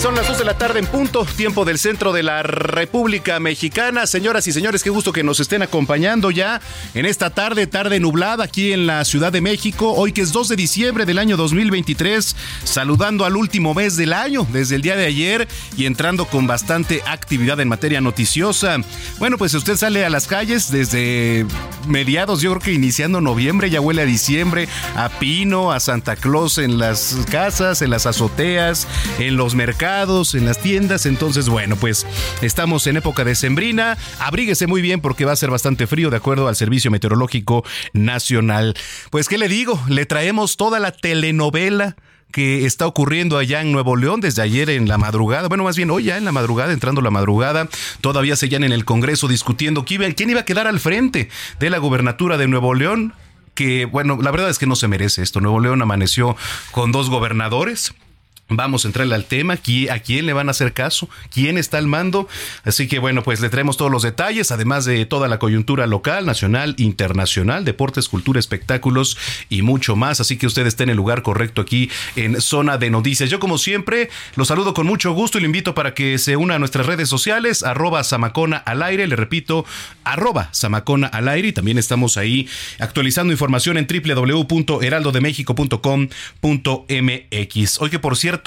Son las 2 de la tarde en punto, tiempo del centro de la República Mexicana. Señoras y señores, qué gusto que nos estén acompañando ya en esta tarde, tarde nublada aquí en la Ciudad de México. Hoy que es 2 de diciembre del año 2023, saludando al último mes del año, desde el día de ayer y entrando con bastante actividad en materia noticiosa. Bueno, pues usted sale a las calles desde mediados, yo creo que iniciando noviembre, ya huele a diciembre, a pino, a Santa Claus en las casas, en las azoteas, en los mercados en las tiendas. Entonces, bueno, pues estamos en época de sembrina. Abríguese muy bien porque va a ser bastante frío de acuerdo al Servicio Meteorológico Nacional. Pues, ¿qué le digo? Le traemos toda la telenovela que está ocurriendo allá en Nuevo León desde ayer en la madrugada, bueno, más bien hoy ya en la madrugada, entrando la madrugada, todavía seguían en el Congreso discutiendo quién iba a quedar al frente de la gubernatura de Nuevo León, que bueno, la verdad es que no se merece esto. Nuevo León amaneció con dos gobernadores, Vamos a entrarle al tema, a quién le van a hacer caso, quién está al mando. Así que bueno, pues le traemos todos los detalles, además de toda la coyuntura local, nacional, internacional, deportes, cultura, espectáculos y mucho más. Así que usted está en el lugar correcto aquí en Zona de Noticias. Yo como siempre los saludo con mucho gusto y le invito para que se una a nuestras redes sociales, arroba Samacona al aire, le repito, arroba Samacona al aire y también estamos ahí actualizando información en www.heraldodemexico.com.mx. Hoy que por cierto,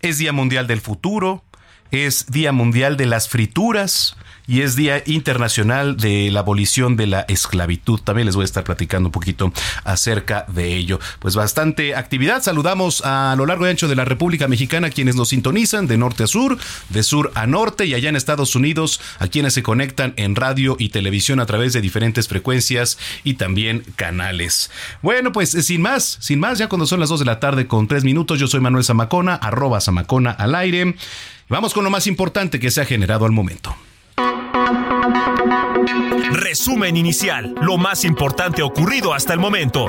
es Día Mundial del Futuro, es Día Mundial de las Frituras, y es Día Internacional de la Abolición de la Esclavitud. También les voy a estar platicando un poquito acerca de ello. Pues bastante actividad. Saludamos a lo largo y ancho de la República Mexicana quienes nos sintonizan de norte a sur, de sur a norte y allá en Estados Unidos a quienes se conectan en radio y televisión a través de diferentes frecuencias y también canales. Bueno, pues sin más, sin más, ya cuando son las 2 de la tarde con 3 minutos, yo soy Manuel Zamacona, arroba Zamacona al aire. Vamos con lo más importante que se ha generado al momento. Resumen inicial, lo más importante ocurrido hasta el momento.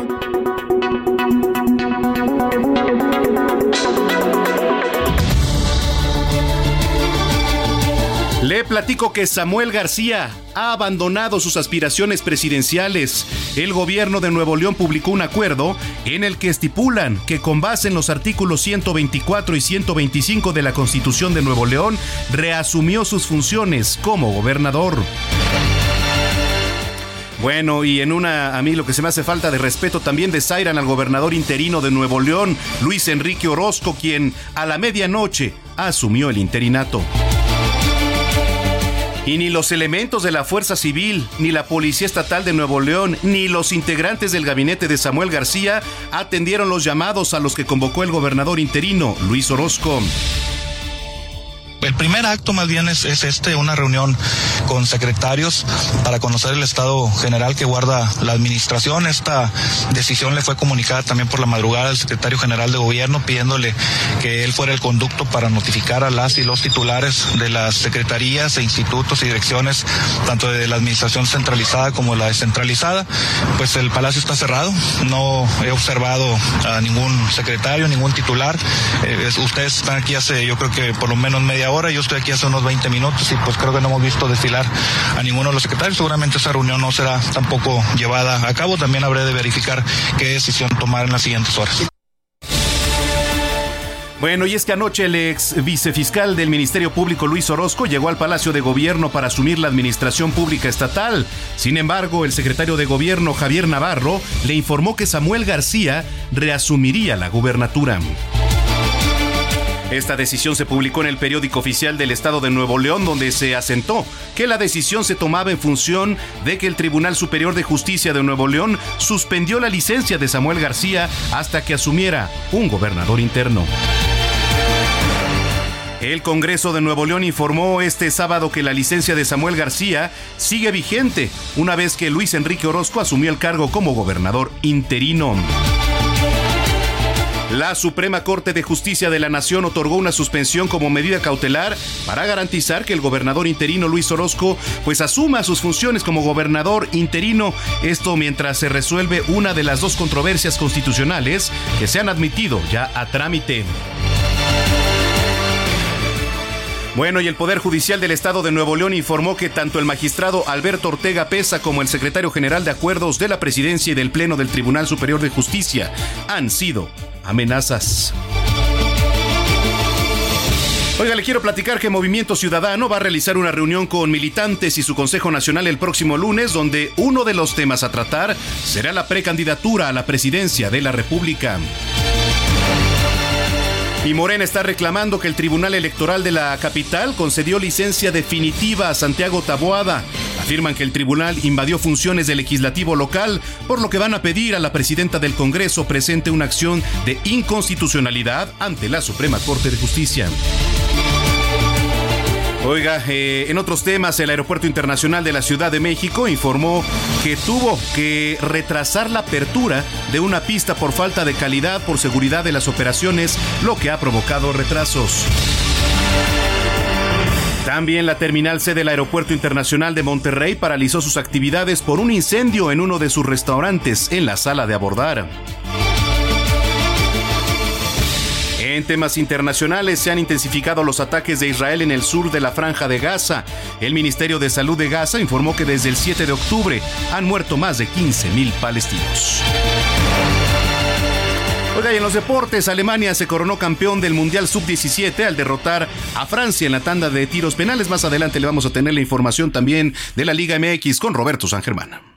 Platico que Samuel García ha abandonado sus aspiraciones presidenciales. El gobierno de Nuevo León publicó un acuerdo en el que estipulan que con base en los artículos 124 y 125 de la Constitución de Nuevo León, reasumió sus funciones como gobernador. Bueno, y en una, a mí lo que se me hace falta de respeto también desairan al gobernador interino de Nuevo León, Luis Enrique Orozco, quien a la medianoche asumió el interinato. Y ni los elementos de la Fuerza Civil, ni la Policía Estatal de Nuevo León, ni los integrantes del gabinete de Samuel García atendieron los llamados a los que convocó el gobernador interino, Luis Orozco. El primer acto más bien es, este, una reunión con secretarios para conocer el estado general que guarda la administración. Esta decisión le fue comunicada también por la madrugada al secretario general de gobierno pidiéndole que él fuera el conducto para notificar a las y los titulares de las secretarías e institutos y direcciones, tanto de la administración centralizada como la descentralizada. Pues el palacio está cerrado, no he observado a ningún secretario, ningún titular. Eh, ustedes están aquí hace yo creo que por lo menos media hora, yo estoy aquí hace unos 20 minutos y pues creo que no hemos visto desfilar a ninguno de los secretarios. Seguramente esa reunión no será tampoco llevada a cabo. También habré de verificar qué decisión tomar en las siguientes horas. Bueno, y es que anoche el ex vicefiscal del Ministerio Público Luis Orozco llegó al Palacio de Gobierno para asumir la administración pública estatal. Sin embargo, el secretario de Gobierno Javier Navarro le informó que Samuel García reasumiría la gubernatura. Esta decisión se publicó en el periódico oficial del Estado de Nuevo León, donde se asentó que la decisión se tomaba en función de que el Tribunal Superior de Justicia de Nuevo León suspendió la licencia de Samuel García hasta que asumiera un gobernador interno. El Congreso de Nuevo León informó este sábado que la licencia de Samuel García sigue vigente una vez que Luis Enrique Orozco asumió el cargo como gobernador interino. La Suprema Corte de Justicia de la Nación otorgó una suspensión como medida cautelar para garantizar que el gobernador interino Luis Orozco pues asuma sus funciones como gobernador interino, esto mientras se resuelve una de las dos controversias constitucionales que se han admitido ya a trámite. Bueno, y el Poder Judicial del Estado de Nuevo León informó que tanto el magistrado Alberto Ortega Pesa como el secretario general de Acuerdos de la Presidencia y del Pleno del Tribunal Superior de Justicia han sido amenazas. Oiga, le quiero platicar que Movimiento Ciudadano va a realizar una reunión con militantes y su Consejo Nacional el próximo lunes, donde uno de los temas a tratar será la precandidatura a la presidencia de la República. Y Morena está reclamando que el Tribunal Electoral de la capital concedió licencia definitiva a Santiago Taboada. Afirman que el tribunal invadió funciones del legislativo local, por lo que van a pedir a la presidenta del Congreso presente una acción de inconstitucionalidad ante la Suprema Corte de Justicia. Oiga, eh, en otros temas, el Aeropuerto Internacional de la Ciudad de México informó que tuvo que retrasar la apertura de una pista por falta de calidad por seguridad de las operaciones, lo que ha provocado retrasos. También la terminal C del Aeropuerto Internacional de Monterrey paralizó sus actividades por un incendio en uno de sus restaurantes en la sala de abordar. En temas internacionales se han intensificado los ataques de Israel en el sur de la franja de Gaza. El Ministerio de Salud de Gaza informó que desde el 7 de octubre han muerto más de 15.000 palestinos. Oiga, y en los deportes, Alemania se coronó campeón del Mundial Sub-17 al derrotar a Francia en la tanda de tiros penales. Más adelante le vamos a tener la información también de la Liga MX con Roberto San Germán.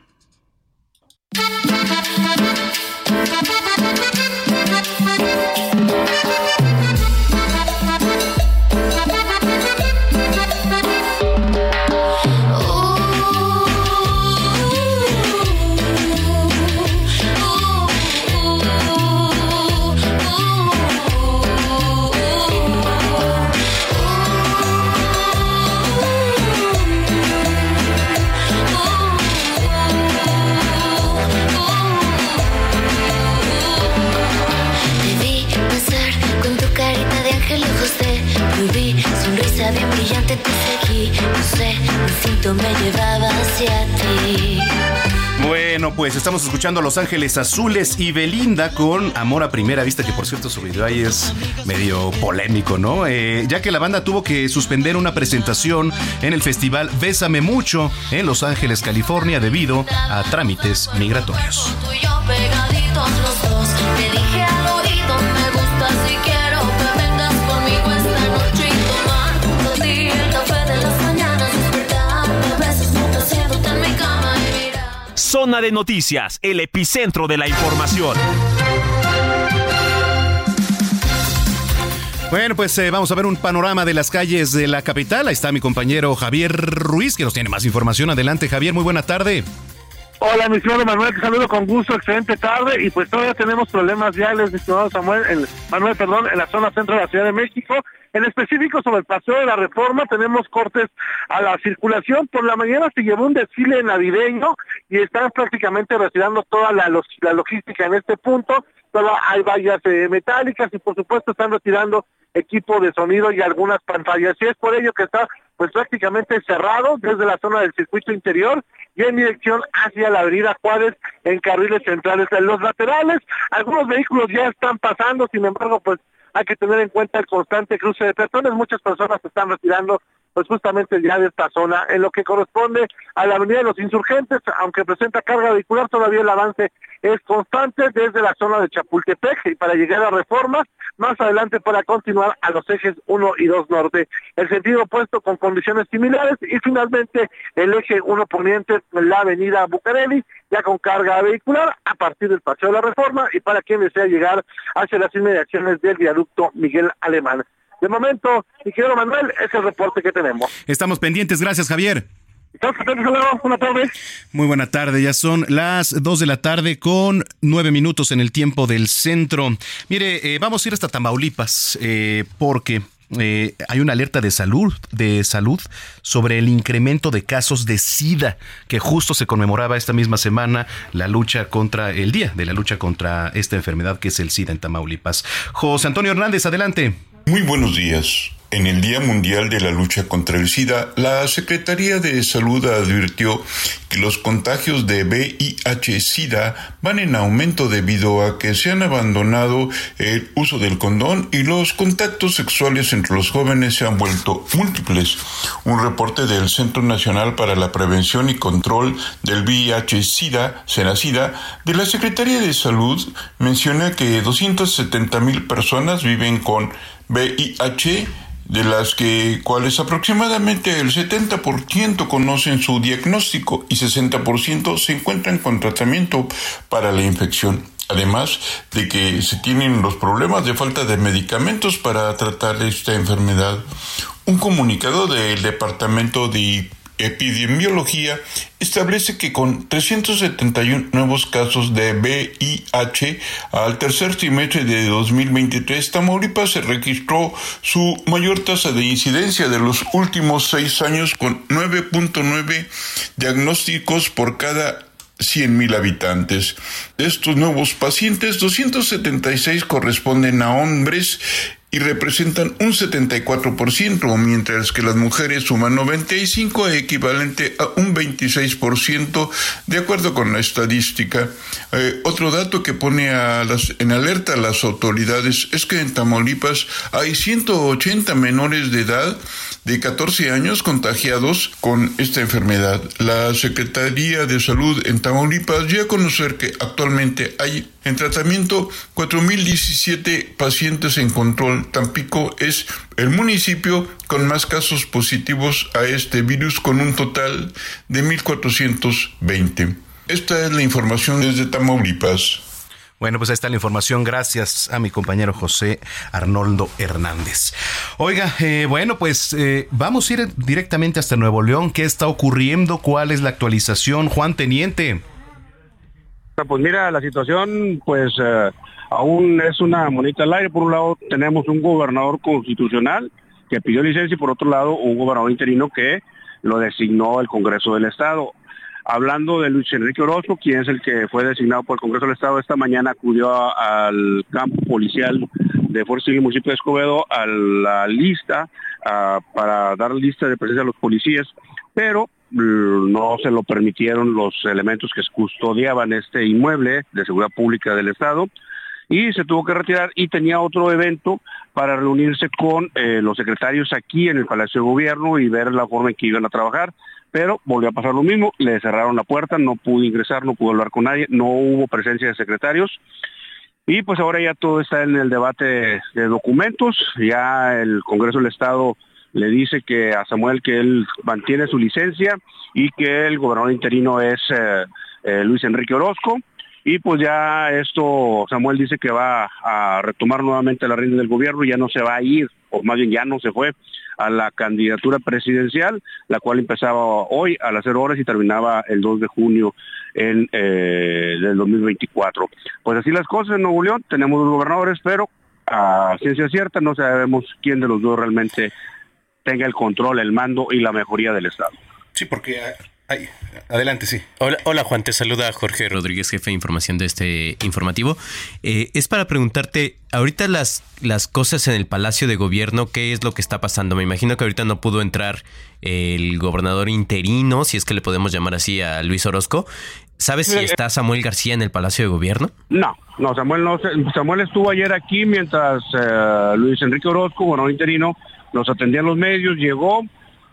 Me llevaba hacia ti. Bueno, pues estamos escuchando a Los Ángeles Azules y Belinda con Amor a Primera Vista, que por cierto su video ahí es medio polémico, ¿no? Eh, ya que la banda tuvo que suspender una presentación en el festival Bésame Mucho en Los Ángeles, California, debido a trámites migratorios. Zona de Noticias, el epicentro de la información. Bueno, pues eh, vamos a ver un panorama de las calles de la capital. Ahí está mi compañero Javier Ruiz, que nos tiene más información. Adelante, Javier, muy buena tarde. Hola, mi señor Manuel, te saludo con gusto, excelente tarde. Y pues todavía tenemos problemas viales, mi estimado Samuel, Manuel, perdón, en la zona centro de la Ciudad de México. En específico sobre el paseo de la reforma tenemos cortes a la circulación. Por la mañana se llevó un desfile navideño y están prácticamente retirando toda la, logística en este punto. Solo hay vallas eh, metálicas y por supuesto están retirando equipo de sonido y algunas pantallas. Y es por ello que está pues prácticamente cerrado desde la zona del circuito interior y en dirección hacia la avenida Juárez en carriles centrales. En los laterales, algunos vehículos ya están pasando, sin embargo, pues hay que tener en cuenta el constante cruce de peatones. Muchas personas se están retirando pues justamente ya de esta zona. En lo que corresponde a la avenida de los insurgentes, aunque presenta carga vehicular, todavía el avance es constante desde la zona de Chapultepec y para llegar a Reforma, más adelante para continuar a los ejes 1 y 2 norte. El sentido opuesto con condiciones similares y finalmente el eje 1 poniente, la avenida Bucareli, ya con carga vehicular a partir del Paseo de la Reforma y para quien desea llegar hacia las inmediaciones del viaducto Miguel Alemán. De momento, mi querido Manuel, es el reporte que tenemos. Estamos pendientes, gracias Javier. Buenas tardes. Muy buena tarde, ya son las 2 de la tarde con 9 minutos en el tiempo del centro. Mire, eh, vamos a ir hasta Tamaulipas eh, porque eh, hay una alerta de salud, de salud sobre el incremento de casos de SIDA, que justo se conmemoraba esta misma semana la lucha contra el día de la lucha contra esta enfermedad que es el SIDA en Tamaulipas. José Antonio Hernández, adelante. Muy buenos días. En el Día Mundial de la Lucha contra el SIDA, la Secretaría de Salud advirtió que los contagios de VIH-SIDA van en aumento debido a que se han abandonado el uso del condón y los contactos sexuales entre los jóvenes se han vuelto múltiples. Un reporte del Centro Nacional para la Prevención y Control del VIH-SIDA, SENACIDA, de la Secretaría de Salud menciona que 270 mil personas viven con VIH, de las que cuales aproximadamente el 70% conocen su diagnóstico y 60% se encuentran con tratamiento para la infección. Además de que se tienen los problemas de falta de medicamentos para tratar esta enfermedad. Un comunicado del Departamento de Epidemiología establece que con 371 nuevos casos de VIH al tercer trimestre de 2023, Tamaulipas se registró su mayor tasa de incidencia de los últimos seis años con 9.9 diagnósticos por cada 100.000 habitantes. De estos nuevos pacientes, 276 corresponden a hombres y representan un 74%, mientras que las mujeres suman 95, equivalente a un 26%, de acuerdo con la estadística. Eh, otro dato que pone a las, en alerta a las autoridades es que en Tamaulipas hay 180 menores de edad de 14 años contagiados con esta enfermedad. La Secretaría de Salud en Tamaulipas dio a conocer que actualmente hay en tratamiento 4.017 pacientes en control. Tampico es el municipio con más casos positivos a este virus con un total de 1.420. Esta es la información desde Tamaulipas. Bueno, pues ahí está la información. Gracias a mi compañero José Arnoldo Hernández. Oiga, eh, bueno, pues eh, vamos a ir directamente hasta Nuevo León. ¿Qué está ocurriendo? ¿Cuál es la actualización? Juan Teniente. Pues mira, la situación pues eh, aún es una monita al aire. Por un lado tenemos un gobernador constitucional que pidió licencia y por otro lado un gobernador interino que lo designó el Congreso del Estado. Hablando de Luis Enrique Orozco, quien es el que fue designado por el Congreso del Estado, esta mañana acudió al campo policial de Fuerza Civil Municipio de Escobedo a la lista para dar lista de presencia a los policías, pero no se lo permitieron los elementos que custodiaban este inmueble de seguridad pública del Estado y se tuvo que retirar y tenía otro evento para reunirse con eh, los secretarios aquí en el Palacio de Gobierno y ver la forma en que iban a trabajar pero volvió a pasar lo mismo, le cerraron la puerta, no pudo ingresar, no pudo hablar con nadie, no hubo presencia de secretarios. Y pues ahora ya todo está en el debate de documentos, ya el Congreso del Estado le dice que a Samuel que él mantiene su licencia y que el gobernador interino es eh, eh, Luis Enrique Orozco. Y pues ya esto, Samuel dice que va a retomar nuevamente la reina del gobierno, ya no se va a ir, o más bien ya no se fue a la candidatura presidencial, la cual empezaba hoy a las 0 horas y terminaba el 2 de junio en eh, del 2024. Pues así las cosas en Nuevo León, tenemos dos gobernadores, pero a ciencia cierta no sabemos quién de los dos realmente tenga el control, el mando y la mejoría del Estado. Sí, porque adelante, sí. Hola, hola Juan, te saluda Jorge Rodríguez, jefe de información de este informativo. Eh, es para preguntarte, ahorita las, las cosas en el Palacio de Gobierno, ¿qué es lo que está pasando? Me imagino que ahorita no pudo entrar el gobernador interino, si es que le podemos llamar así a Luis Orozco. ¿Sabes si está Samuel García en el Palacio de Gobierno? No, no, Samuel no. Samuel estuvo ayer aquí mientras eh, Luis Enrique Orozco, gobernador interino, nos atendía en los medios, llegó,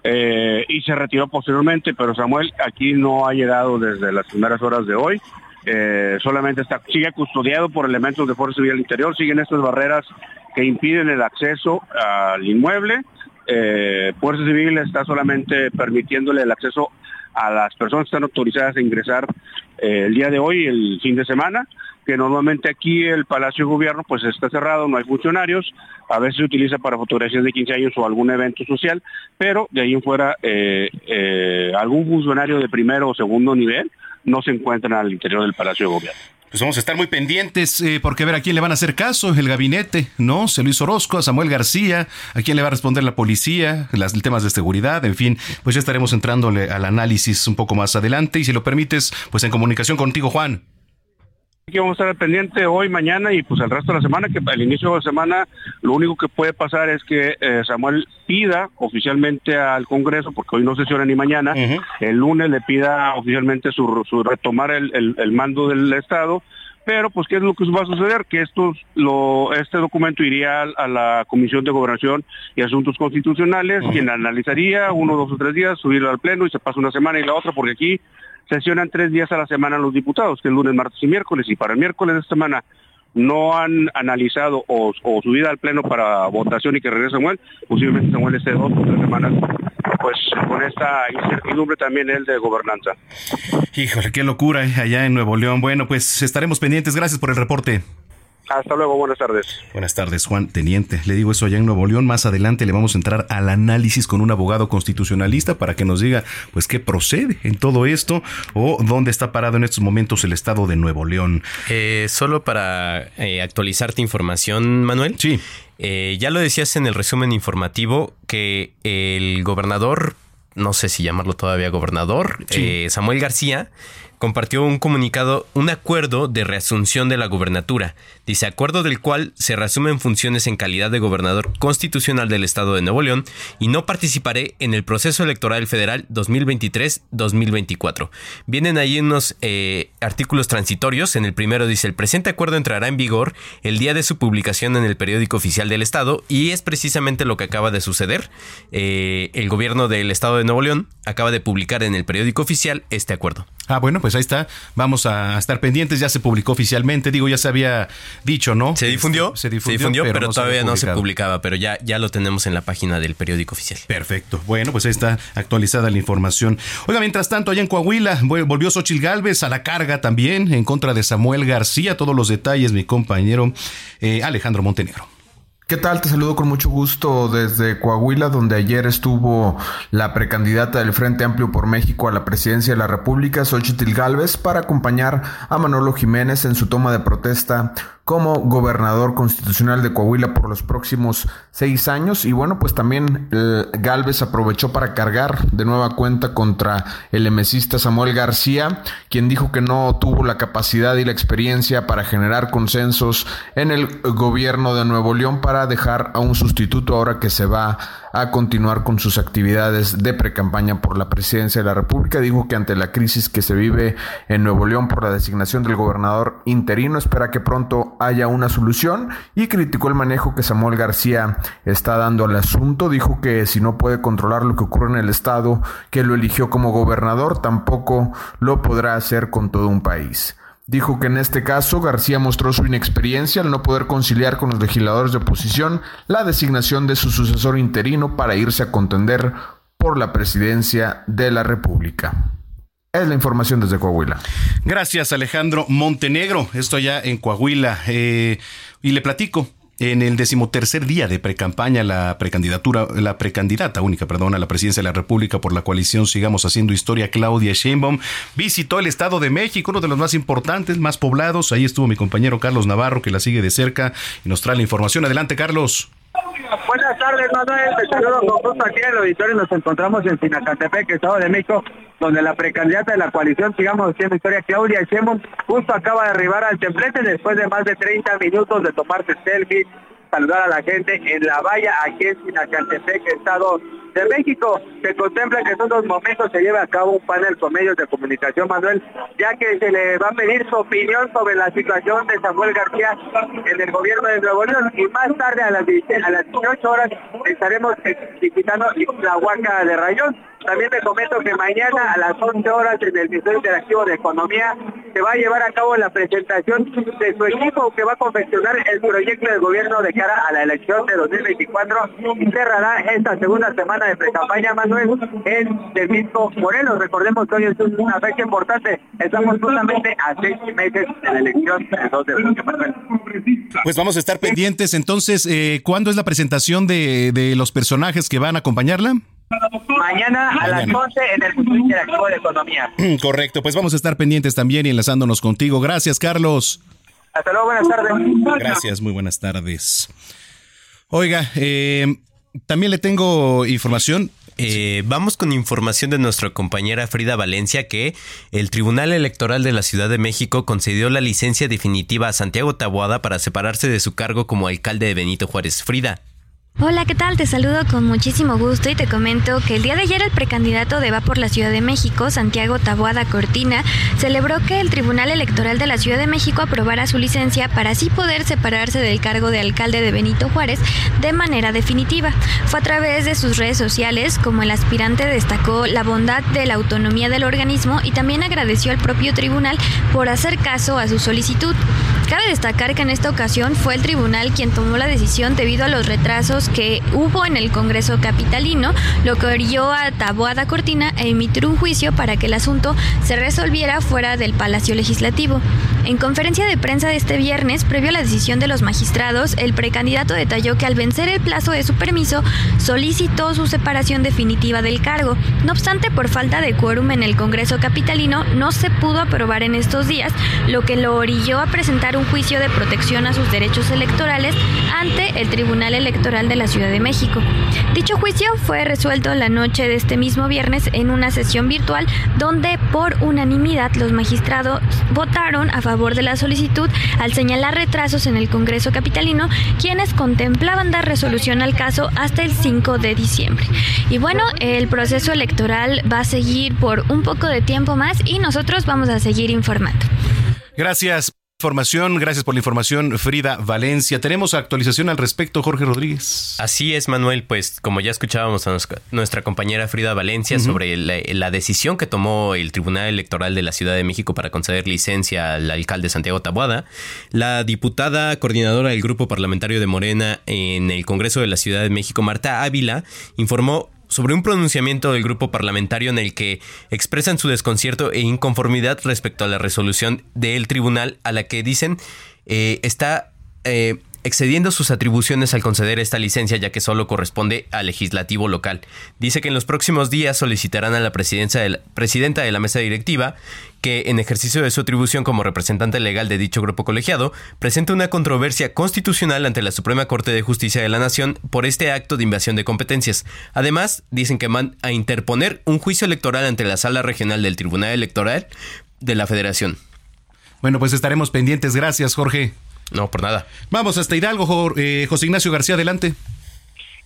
eh, y se retiró posteriormente, pero Samuel aquí no ha llegado desde las primeras horas de hoy. Eh, solamente está, sigue custodiado por elementos de Fuerza Civil interior, siguen estas barreras que impiden el acceso al inmueble. Eh, Fuerza Civil está solamente permitiéndole el acceso a las personas que están autorizadas a ingresar eh, el día de hoy, el fin de semana, que normalmente aquí el Palacio de Gobierno pues está cerrado, no hay funcionarios, a veces se utiliza para fotografías de 15 años o algún evento social, pero de ahí en fuera eh, eh, algún funcionario de primero o segundo nivel no se encuentran al interior del Palacio de Gobierno. Pues vamos a estar muy pendientes eh, porque a ver a quién le van a hacer caso, el gabinete, ¿no? Se Luis Orozco, a Samuel García, a quién le va a responder la policía, las temas de seguridad, en fin, pues ya estaremos entrándole al análisis un poco más adelante y si lo permites, pues en comunicación contigo, Juan. Aquí vamos a estar pendiente hoy, mañana y pues el resto de la semana, que al inicio de la semana lo único que puede pasar es que eh, Samuel pida oficialmente al Congreso, porque hoy no sesiona ni mañana, el lunes le pida oficialmente su, su retomar el, el- el mando del Estado, pero pues qué es lo que va a suceder, que estos, lo, este documento iría a, a la Comisión de Gobernación y Asuntos Constitucionales, quien analizaría uno, dos o tres días, subirlo al Pleno y se pasa una semana y la otra, porque aquí sesionan tres días a la semana los diputados, que es lunes, martes y miércoles, y para el miércoles de esta semana no han analizado o, o subida al pleno para votación y que regrese Samuel, posiblemente Samuel esté dos o tres semanas, pues con esta incertidumbre también el de gobernanza. Híjole, qué locura eh, allá en Nuevo León. Bueno, pues estaremos pendientes. Gracias por el reporte. Hasta luego, buenas tardes. Buenas tardes, Juan Teniente. Le digo eso allá en Nuevo León. Más adelante le vamos a entrar al análisis con un abogado constitucionalista para que nos diga, pues, qué procede en todo esto o dónde está parado en estos momentos el estado de Nuevo León. Eh, solo para eh, actualizarte información, Manuel. Sí. Eh, ya lo decías en el resumen informativo que el gobernador, no sé si llamarlo todavía gobernador, Sí. eh, Samuel García, compartió un comunicado, un acuerdo de reasunción de la gubernatura. Dice, acuerdo del cual se reasumen funciones en calidad de gobernador constitucional del Estado de Nuevo León y no participaré en el proceso electoral federal 2023-2024. Vienen ahí unos eh, artículos transitorios. En el primero dice, el presente acuerdo entrará en vigor el día de su publicación en el periódico oficial del Estado y es precisamente lo que acaba de suceder. Eh, el gobierno del Estado de Nuevo León acaba de publicar en el periódico oficial este acuerdo. Ah, bueno, pues ahí está. Vamos a estar pendientes. Ya se publicó oficialmente. Digo, ya se había dicho, ¿no? Se difundió, Se se difundió, difundió, pero, no se todavía no se publicaba, pero ya, ya lo tenemos en la página del periódico oficial. Perfecto. Bueno, pues ahí está actualizada la información. Oiga, mientras tanto, allá en Coahuila vol- volvió Xochil Gálvez a la carga también en contra de Samuel García. Todos los detalles, mi compañero eh, Alejandro Montenegro. ¿Qué tal? Te saludo con mucho gusto desde Coahuila, donde ayer estuvo la precandidata del Frente Amplio por México a la presidencia de la República, Xochitl Gálvez, para acompañar a Manolo Jiménez en su toma de protesta como gobernador constitucional de Coahuila por los próximos seis años. Y bueno, pues también eh, Galvez aprovechó para cargar de nueva cuenta contra el emesista Samuel García, quien dijo que no tuvo la capacidad y la experiencia para generar consensos en el gobierno de Nuevo León para dejar a un sustituto ahora que se va a continuar con sus actividades de precampaña por la presidencia de la República. Dijo que ante la crisis que se vive en Nuevo León por la designación del gobernador interino, espera que pronto haya una solución y criticó el manejo que Samuel García está dando al asunto. Dijo que si no puede controlar lo que ocurre en el estado que lo eligió como gobernador, tampoco lo podrá hacer con todo un país. Dijo que en este caso García mostró su inexperiencia al no poder conciliar con los legisladores de oposición la designación de su sucesor interino para irse a contender por la presidencia de la República. Es la información desde Coahuila. Gracias, Alejandro Montenegro. Esto allá en Coahuila. Eh, y le platico. En el decimotercer día de precampaña, la precandidatura, la precandidata única, perdón, a la presidencia de la República por la coalición Sigamos Haciendo Historia, Claudia Sheinbaum, visitó el Estado de México, uno de los más importantes, más poblados. Ahí estuvo mi compañero Carlos Navarro, que la sigue de cerca y nos trae la información. Adelante, Carlos. Buenas tardes, Manuel. Te saludo con gusto aquí en el auditorio. Nos encontramos en Sinacantepec, Estado de México, donde la precandidata de la coalición, sigamos haciendo historia, Claudia Sheinbaum, justo acaba de arribar al templete después de más de 30 minutos de tomarse selfie saludar a la gente en la valla aquí en Sinacantepec, Estado de México. Se contempla que en unos momentos se lleve a cabo un panel con medios de comunicación, Manuel, ya que se le va a pedir su opinión sobre la situación de Samuel García en el gobierno de Nuevo León y más tarde a las, a las 18 horas estaremos visitando la Huaca de Rayón. También te comento que mañana a las 11 horas en el Ministerio Interactivo de Economía se va a llevar a cabo la presentación de su equipo que va a confeccionar el proyecto del gobierno de cara a la elección de 2024 y cerrará esta segunda semana de pre-campaña, Manuel, en el mismo Morelos. Recordemos que hoy es una fecha importante. Estamos justamente a seis meses de la elección del 2 de Manuel. Pues vamos a estar pendientes. Entonces, eh, ¿cuándo es la presentación de, de los personajes que van a acompañarla? Mañana a las 11 en el Museo Interactivo de Economía. Correcto, pues vamos a estar pendientes también y enlazándonos contigo. Gracias, Carlos. Hasta luego, buenas tardes. Gracias, muy buenas tardes. Oiga, eh, también le tengo información. Eh, vamos con información de nuestra compañera Frida Valencia que el Tribunal Electoral de la Ciudad de México concedió la licencia definitiva a Santiago Taboada para separarse de su cargo como alcalde de Benito Juárez. Frida. Hola, ¿qué tal? Te saludo con muchísimo gusto y te comento que el día de ayer el precandidato de Va por la Ciudad de México, Santiago Taboada Cortina, celebró que el Tribunal Electoral de la Ciudad de México aprobara su licencia para así poder separarse del cargo de alcalde de Benito Juárez de manera definitiva. Fue a través de sus redes sociales como el aspirante destacó la bondad de la autonomía del organismo y también agradeció al propio tribunal por hacer caso a su solicitud. Cabe destacar que en esta ocasión fue el tribunal quien tomó la decisión debido a los retrasos que hubo en el Congreso Capitalino, lo que orilló a Taboada Cortina a emitir un juicio para que el asunto se resolviera fuera del Palacio Legislativo. En conferencia de prensa de este viernes, previo a la decisión de los magistrados, el precandidato detalló que al vencer el plazo de su permiso, solicitó su separación definitiva del cargo. No obstante, por falta de quórum en el Congreso Capitalino, no se pudo aprobar en estos días, lo que lo orilló a presentar un juicio de protección a sus derechos electorales ante el Tribunal Electoral de la Ciudad de México. Dicho juicio fue resuelto la noche de este mismo viernes en una sesión virtual donde por unanimidad los magistrados votaron a favor de la solicitud al señalar retrasos en el Congreso Capitalino, quienes contemplaban dar resolución al caso hasta el 5 de diciembre. Y bueno, el proceso electoral va a seguir por un poco de tiempo más y nosotros vamos a seguir informando. Gracias. Información, gracias por la información, Frida Valencia. Tenemos actualización al respecto, Jorge Rodríguez. Así es, Manuel, pues como ya escuchábamos a nuestra compañera Frida Valencia sobre la, decisión que tomó el Tribunal Electoral de la Ciudad de México para conceder licencia al alcalde Santiago Tabuada, la diputada coordinadora del grupo parlamentario de Morena en el Congreso de la Ciudad de México, Marta Ávila, informó sobre un pronunciamiento del grupo parlamentario en el que expresan su desconcierto e inconformidad respecto a la resolución del tribunal a la que dicen eh, está eh, excediendo sus atribuciones al conceder esta licencia ya que solo corresponde al legislativo local. Dice que en los próximos días solicitarán a la presidencia de la, presidenta de la mesa directiva que, en ejercicio de su atribución como representante legal de dicho grupo colegiado, presente una controversia constitucional ante la Suprema Corte de Justicia de la Nación por este acto de invasión de competencias. Además, dicen que van a interponer un juicio electoral ante la Sala Regional del Tribunal Electoral de la Federación. Bueno, pues estaremos pendientes. Gracias, Jorge. No, por nada. Vamos hasta Hidalgo, eh, José Ignacio García, adelante.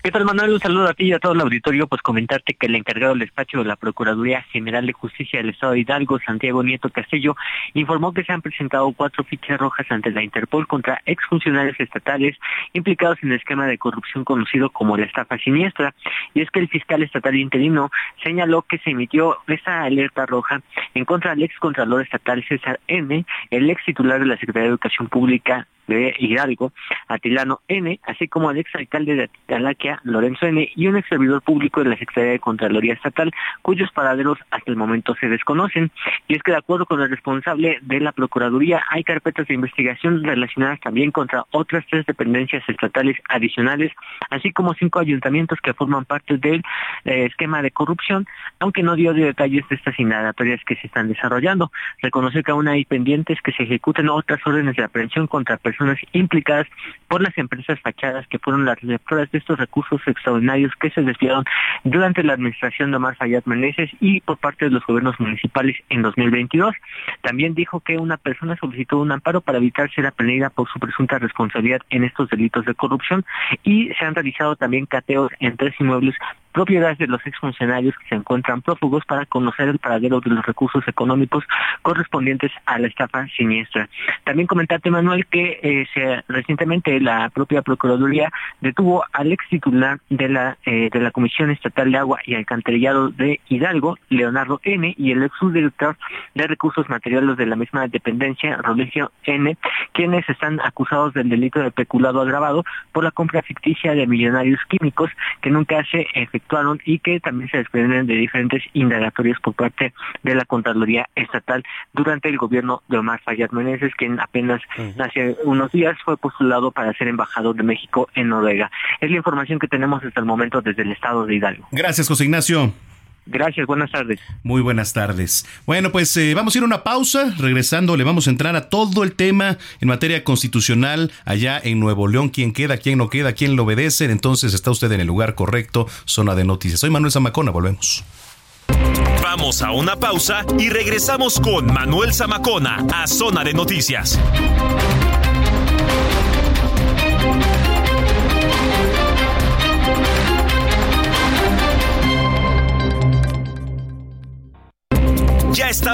¿Qué tal, Manuel? Un saludo a ti y a todo el auditorio. Pues comentarte que el encargado del despacho de la Procuraduría General de Justicia del Estado de Hidalgo, Santiago Nieto Castillo, informó que se han presentado cuatro fichas rojas ante la Interpol contra exfuncionarios estatales implicados en el esquema de corrupción conocido como la estafa siniestra. Y es que el fiscal estatal interino señaló que se emitió esa alerta roja en contra del ex contralor estatal César N., el ex titular de la Secretaría de Educación Pública de Hidalgo, Atilano N., así como al ex alcalde de Atalaquia, Lorenzo N., y un ex servidor público de la Secretaría de Contraloría Estatal, cuyos paraderos hasta el momento se desconocen. Y es que de acuerdo con el responsable de la Procuraduría, hay carpetas de investigación relacionadas también contra otras tres dependencias estatales adicionales, así como cinco ayuntamientos que forman parte del eh, esquema de corrupción, aunque no dio detalles de estas indagatorias que se están desarrollando. Reconocer que aún hay pendientes que se ejecuten otras órdenes de aprehensión contra personas implicadas por las empresas fachadas que fueron las receptoras de estos recursos extraordinarios que se desviaron durante la administración de Omar Fayad Meneses y por parte de los gobiernos municipales en 2022. También dijo que una persona solicitó un amparo para evitar ser aprendida por su presunta responsabilidad en estos delitos de corrupción y se han realizado también cateos en tres inmuebles propiedades de los exfuncionarios que se encuentran prófugos para conocer el paradero de los recursos económicos correspondientes a la estafa siniestra. También comentarte, Manuel, que eh, recientemente la propia Procuraduría detuvo al ex titular de la, eh, de la Comisión Estatal de Agua y Alcantarillado de Hidalgo, Leonardo N., y el ex subdirector de Recursos Materiales de la misma dependencia, Rodrigo N., quienes están acusados del delito de peculado agravado por la compra ficticia de millonarios químicos que nunca se efectuó y que también se desprenden de diferentes indagatorias por parte de la Contraloría Estatal durante el gobierno de Omar Fayad Meneses, quien apenas hace unos días fue postulado para ser embajador de México en Noruega. Es la información que tenemos hasta el momento desde el estado de Hidalgo. Gracias, José Ignacio. Gracias, buenas tardes. Muy buenas tardes. Bueno, pues eh, vamos a ir a una pausa. Regresando, le vamos a entrar a todo el tema en materia constitucional allá en Nuevo León. ¿Quién queda, quién no queda, quién lo obedece? Entonces está usted en el lugar correcto, zona de noticias. Soy Manuel Zamacona, volvemos. Vamos a una pausa y regresamos con Manuel Zamacona a Zona de Noticias.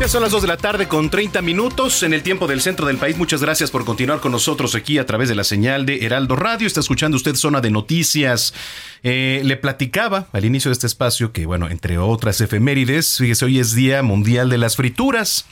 Ya son las 2 de la tarde con 30 minutos en el tiempo del centro del país. Muchas gracias por continuar con nosotros aquí a través de la señal de Heraldo Radio. Está escuchando usted Zona de Noticias. Eh, le platicaba al inicio de este espacio que, bueno, entre otras efemérides, fíjese, hoy es Día Mundial de las Frituras.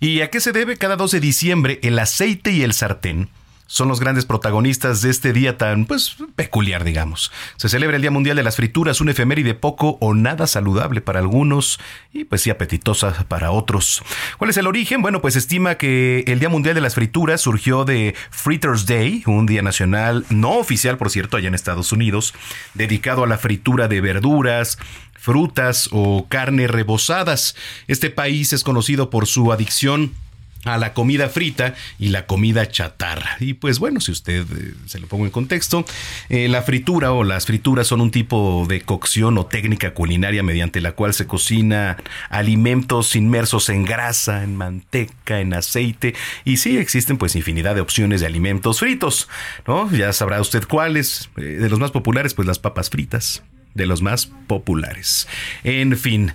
¿Y a qué se debe? Cada 2 de diciembre el aceite y el sartén son los grandes protagonistas de este día tan, pues, peculiar, digamos. Se celebra el Día Mundial de las Frituras, un efeméride poco o nada saludable para algunos y, pues, sí, apetitosa para otros. ¿Cuál es el origen? Bueno, pues estima que el Día Mundial de las Frituras surgió de Fritters Day, un día nacional no oficial, por cierto, allá en Estados Unidos, dedicado a la fritura de verduras, frutas o carne rebozadas. Este país es conocido por su adicción a la comida frita y la comida chatarra. Y pues bueno, si usted eh, se lo pongo en contexto, eh, la fritura o las frituras son un tipo de cocción o técnica culinaria mediante la cual se cocina alimentos inmersos en grasa, en manteca, en aceite y sí existen pues infinidad de opciones de alimentos fritos, ¿no? Ya sabrá usted cuáles, eh, de los más populares pues las papas fritas, de los más populares. En fin,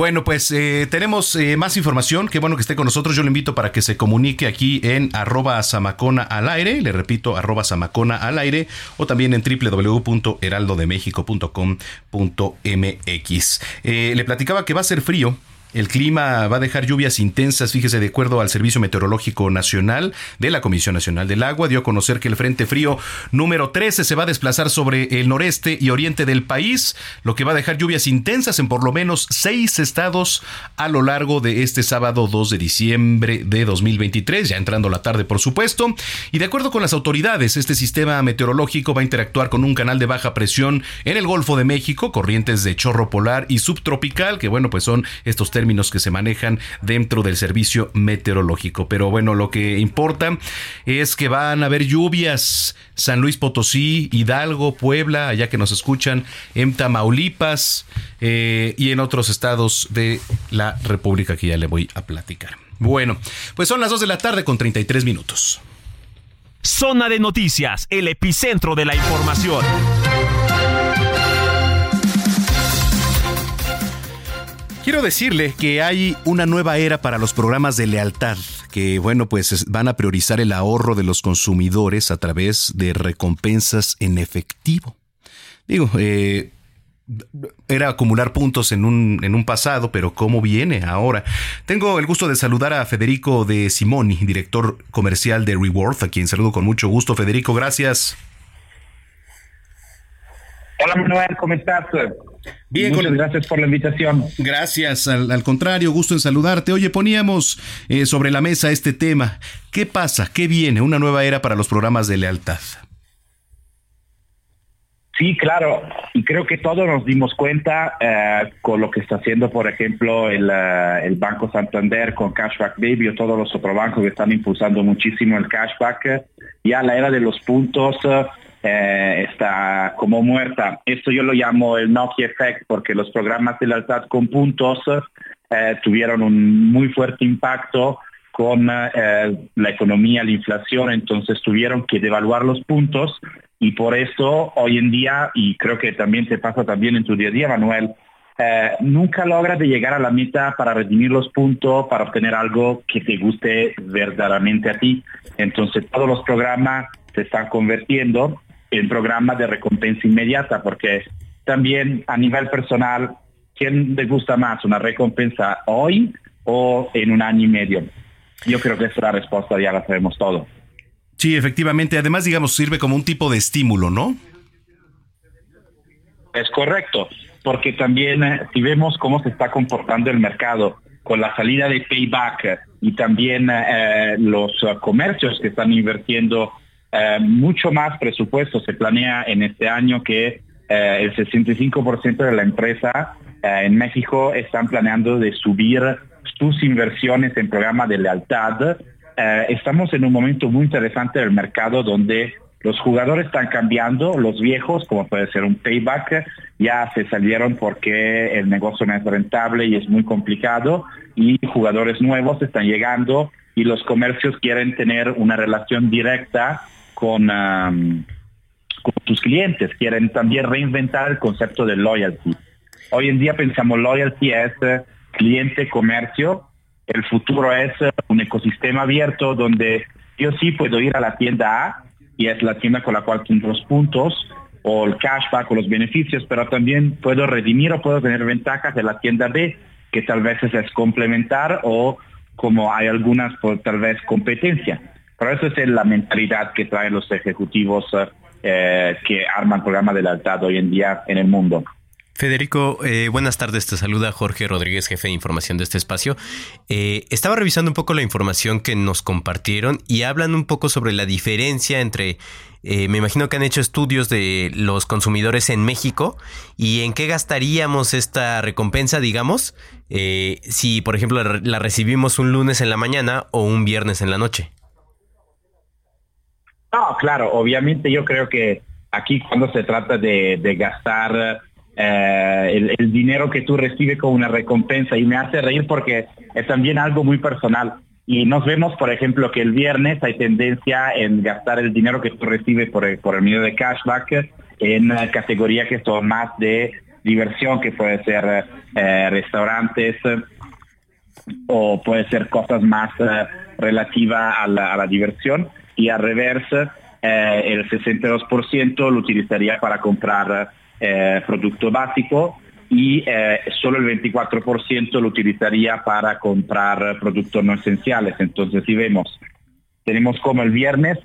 bueno, pues eh, tenemos eh, más información. Qué bueno que esté con nosotros. Yo le invito para que se comunique aquí en arroba samacona al aire. Le repito, arroba samacona al aire o también en www.heraldodemexico.com.mx. Eh, le platicaba que va a ser frío el clima va a dejar lluvias intensas, fíjese, de acuerdo al Servicio Meteorológico Nacional de la Comisión Nacional del Agua, dio a conocer que el Frente Frío número 13 se va a desplazar sobre el noreste y oriente del país, lo que va a dejar lluvias intensas en por lo menos seis estados a lo largo de este sábado 2 de diciembre de 2023, ya entrando la tarde, por supuesto. Y de acuerdo con las autoridades, este sistema meteorológico va a interactuar con un canal de baja presión en el Golfo de México, corrientes de chorro polar y subtropical, que bueno, pues son estos términos que se manejan dentro del servicio meteorológico. Pero bueno, lo que importa es que van a haber lluvias. San Luis Potosí, Hidalgo, Puebla, allá que nos escuchan, en Tamaulipas eh, y en otros estados de la República que ya le voy a platicar. Bueno, pues son las 2 de la tarde con 33 minutos. Zona de noticias, el epicentro de la información. Quiero decirle que hay una nueva era para los programas de lealtad, que bueno, pues van a priorizar el ahorro de los consumidores a través de recompensas en efectivo. Digo, eh, era acumular puntos en un, en un pasado, pero ¿cómo viene ahora? Tengo el gusto de saludar a Federico de Simoni, director comercial de Reward, a quien saludo con mucho gusto. Federico, gracias. Hola Manuel, ¿cómo estás? Bien, Muchas gracias por la invitación. Gracias, al, contrario, gusto en saludarte. Oye, poníamos eh, sobre la mesa este tema. ¿Qué pasa? ¿Qué viene? Una nueva era para los programas de lealtad. Sí, claro, y creo que todos nos dimos cuenta eh, con lo que está haciendo, por ejemplo, el, eh, el, Banco Santander con Cashback Baby o todos los otros bancos que están impulsando muchísimo el cashback. Ya la era de los puntos eh, está como muerta. Esto yo lo llamo el Nokia Effect porque los programas de lealtad con puntos eh, tuvieron un muy fuerte impacto con eh, la economía, la inflación, entonces tuvieron que devaluar los puntos y por eso hoy en día, y creo que también te pasa también en tu día a día, Manuel, nunca logras de llegar a la meta para redimir los puntos, para obtener algo que te guste verdaderamente a ti. Entonces todos los programas se están convirtiendo el programa de recompensa inmediata, porque también a nivel personal, ¿quién le gusta más? ¿Una recompensa hoy o en un año y medio? Yo creo que esa es la respuesta, ya la sabemos todo. Sí, efectivamente. Además, digamos, sirve como un tipo de estímulo, ¿no? Es correcto, porque también eh, si vemos cómo se está comportando el mercado con la salida de payback y también eh, los comercios que están invirtiendo eh, mucho más presupuesto se planea en este año que eh, el 65% de la empresa eh, en México están planeando de subir sus inversiones en programa de lealtad. estamos en un momento muy interesante del mercado donde los jugadores están cambiando, los viejos, como puede ser un payback, ya se salieron porque el negocio no es rentable y es muy complicado y jugadores nuevos están llegando y los comercios quieren tener una relación directa con, con tus clientes, quieren también reinventar el concepto de loyalty. Hoy en día pensamos loyalty es eh, cliente-comercio, el futuro es eh, un ecosistema abierto donde yo sí puedo ir a la tienda A y es la tienda con la cual tengo los puntos o el cashback o los beneficios, pero también puedo redimir o puedo tener ventajas de la tienda B, que tal vez es complementar o como hay algunas, por tal vez competencia. Pero eso es la mentalidad que traen los ejecutivos eh, que arman programa de lealtad hoy en día en el mundo. Federico, eh, buenas tardes. Te saluda Jorge Rodríguez, jefe de información de este espacio. Eh, estaba revisando un poco la información que nos compartieron y hablan un poco sobre la diferencia entre, me imagino que han hecho estudios de los consumidores en México y en qué gastaríamos esta recompensa, digamos, si por ejemplo la recibimos un lunes en la mañana o un viernes en la noche. No, claro, obviamente yo creo que aquí cuando se trata de, gastar eh, el, dinero que tú recibes como una recompensa y me hace reír porque es también algo muy personal. Y nos vemos, por ejemplo, que el viernes hay tendencia en gastar el dinero que tú recibes por el, por medio de cashback en categorías que son más de diversión, que puede ser eh, restaurantes o puede ser cosas más eh, relativas a la diversión y al revés eh, el 62% lo utilizaría para comprar eh, producto básico y eh, solo el 24% lo utilizaría para comprar productos no esenciales. Entonces, si vemos, tenemos como el viernes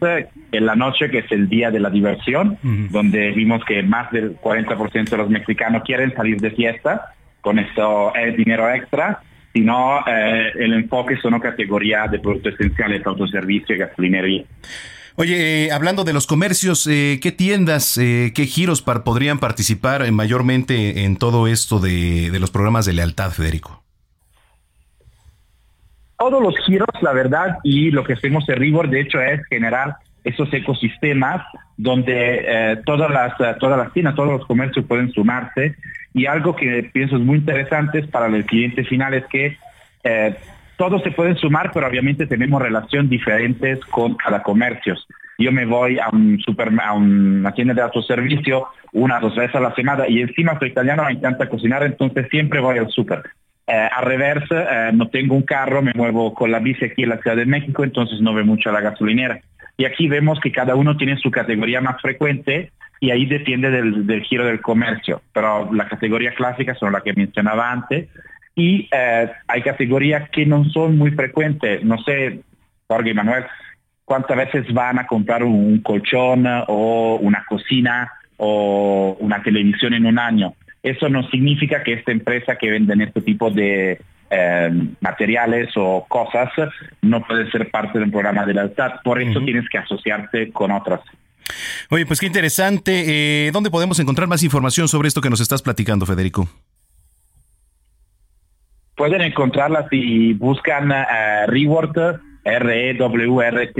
en la noche, que es el día de la diversión, donde vimos que más del 40% de los mexicanos quieren salir de fiesta con esto es dinero extra, sino el enfoque son categorías de productos esenciales, autoservicio y gasolinería. Oye, eh, hablando de los comercios, eh, ¿qué tiendas, eh, qué giros podrían participar mayormente en todo esto de, los programas de lealtad, Federico? Todos los giros, la verdad, y lo que hacemos en Ribor, de hecho, es generar esos ecosistemas donde todas, las, todas las tiendas, todos los comercios pueden sumarse. Y algo que pienso es muy interesante para el cliente final es que todos se pueden sumar, pero obviamente tenemos relaciones diferentes con cada comercio. Yo me voy a un super, a una tienda de autoservicio una dos veces a la semana y encima soy italiano, me encanta cocinar, entonces siempre voy al súper. Eh, al revés, eh, no tengo un carro, me muevo con la bici aquí en la Ciudad de México, entonces no veo mucho a la gasolinera. Y aquí vemos que cada uno tiene su categoría más frecuente y ahí depende del, giro del comercio. Pero la categoría clásica son la que mencionaba antes y eh, hay categorías que no son muy frecuentes. No sé, Jorge y Manuel, cuántas veces van a comprar un colchón o una cocina o una televisión en un año. Eso no significa que esta empresa que vende este tipo de eh, materiales o cosas no puede ser parte del programa de la SAT. Por eso tienes que asociarte con otras. Oye, pues qué interesante. Eh, ¿Dónde podemos encontrar más información sobre esto que nos estás platicando, Federico? Pueden encontrarla si buscan uh, Reward, R-E-W-R-T-H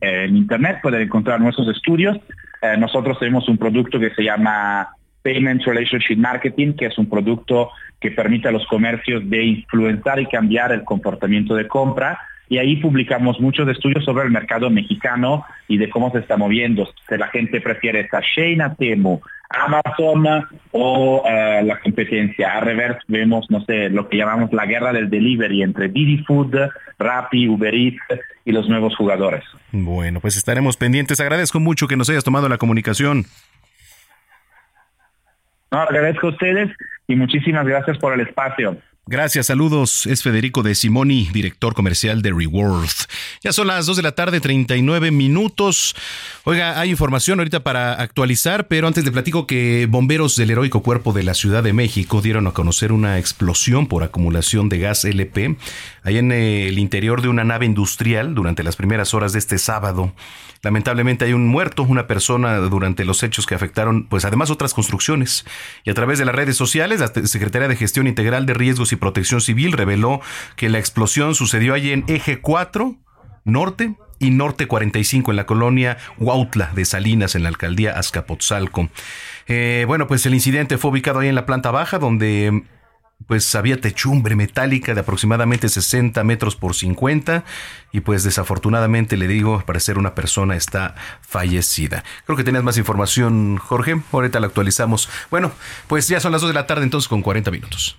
en Internet, pueden encontrar nuestros estudios. Eh, nosotros tenemos un producto que se llama Payment Relationship Marketing, que es un producto que permite a los comercios de influenciar y cambiar el comportamiento de compra. Y ahí publicamos muchos estudios sobre el mercado mexicano y de cómo se está moviendo. Si la gente prefiere Shein, Temu, Amazon o eh, la competencia. Al revés vemos, no sé, lo que llamamos la guerra del delivery entre Didi Food, Rappi, Uber Eats y los nuevos jugadores. Bueno, pues estaremos pendientes. Agradezco mucho que nos hayas tomado la comunicación. No, agradezco a ustedes y muchísimas gracias por el espacio. Gracias, saludos. Es Federico de Simoni, director comercial de Reward. Ya son las 2 de la tarde, 39 minutos. Oiga, hay información ahorita para actualizar, pero antes le platico que bomberos del heroico cuerpo de la Ciudad de México dieron a conocer una explosión por acumulación de gas LP ahí en el interior de una nave industrial durante las primeras horas de este sábado. Lamentablemente hay un muerto, una persona durante los hechos que afectaron, pues además otras construcciones. Y a través de las redes sociales, la Secretaría de Gestión Integral de Riesgos y Protección Civil reveló que la explosión sucedió allí en Eje 4 Norte y Norte 45 en la colonia Huautla de Salinas en la alcaldía Azcapotzalco. Eh, bueno, pues el incidente fue ubicado ahí en la planta baja donde pues había techumbre metálica de aproximadamente 60 metros por 50 y pues desafortunadamente le digo, al parecer una persona está fallecida. Creo que tenías más información, Jorge, ahorita la actualizamos. Bueno, pues ya son las 2 de la tarde entonces con 40 minutos.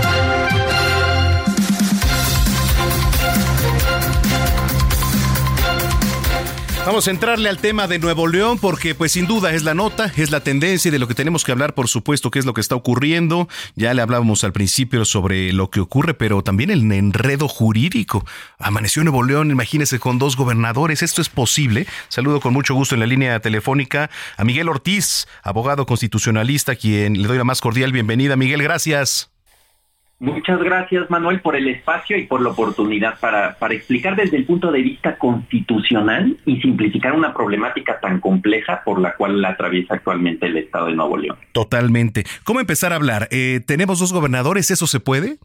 Vamos a entrarle al tema de Nuevo León porque pues sin duda es la nota, es la tendencia y de lo que tenemos que hablar, por supuesto, qué es lo que está ocurriendo. Ya le hablábamos al principio sobre lo que ocurre, pero también el enredo jurídico. Amaneció Nuevo León, imagínese, con dos gobernadores. ¿Esto es posible? Saludo con mucho gusto en la línea telefónica a Miguel Ortiz, abogado constitucionalista, quien le doy la más cordial bienvenida. Miguel, gracias. Muchas gracias, Manuel, por el espacio y por la oportunidad para, para explicar desde el punto de vista constitucional y simplificar una problemática tan compleja por la cual la atraviesa actualmente el Estado de Nuevo León. Totalmente. ¿Cómo empezar a hablar? Eh, ¿Tenemos dos gobernadores? ¿Eso se puede?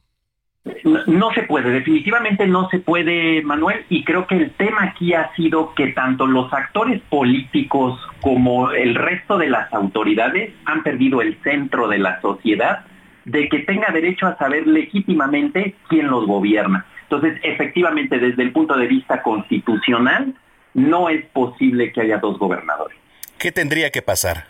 No, no, se puede, definitivamente no se puede, Manuel, y creo que el tema aquí ha sido que tanto los actores políticos como el resto de las autoridades han perdido el centro de la sociedad de que tenga derecho a saber legítimamente quién los gobierna. Entonces, efectivamente, desde el punto de vista constitucional, no es posible que haya dos gobernadores. ¿Qué tendría que pasar?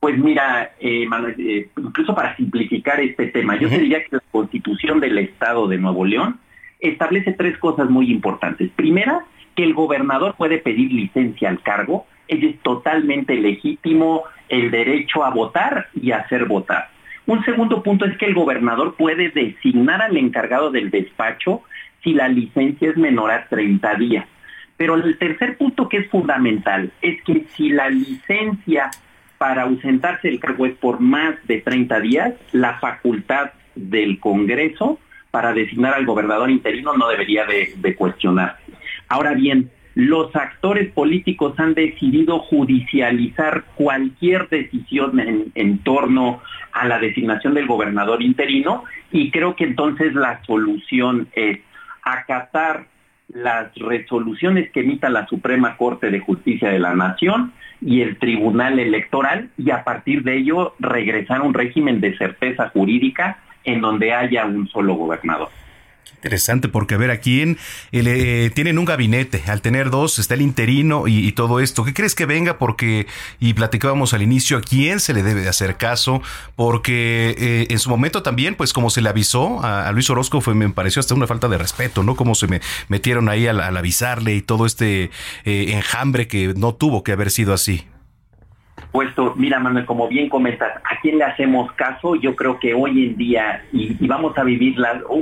Pues mira, eh, Manuel, eh, incluso para simplificar este tema, yo diría que la constitución del Estado de Nuevo León establece tres cosas muy importantes. Primera, que el gobernador puede pedir licencia al cargo, es totalmente legítimo el derecho a votar y a hacer votar. Un segundo punto es que el gobernador puede designar al encargado del despacho si la licencia es menor a 30 días. Pero el tercer punto que es fundamental es que si la licencia para ausentarse del cargo es por más de 30 días, la facultad del Congreso para designar al gobernador interino no debería de, de cuestionar. Ahora bien, los actores políticos han decidido judicializar cualquier decisión en, torno a la designación del gobernador interino y creo que entonces la solución es acatar las resoluciones que emita la Suprema Corte de Justicia de la Nación y el Tribunal Electoral y a partir de ello regresar a un régimen de certeza jurídica en donde haya un solo gobernador. Interesante, porque a ver, aquí en, eh, tienen un gabinete, al tener dos está el interino y, todo esto. ¿Qué crees que venga? Porque, y platicábamos al inicio, ¿a quién se le debe de hacer caso? Porque eh, en su momento también, pues como se le avisó a, Luis Orozco, fue, me pareció hasta una falta de respeto, ¿no? Como se me metieron ahí al, avisarle y todo este eh, enjambre que no tuvo que haber sido así puesto, mira Manuel, como bien comentas, ¿a quién le hacemos caso? Yo creo que hoy en día, y, vamos a vivir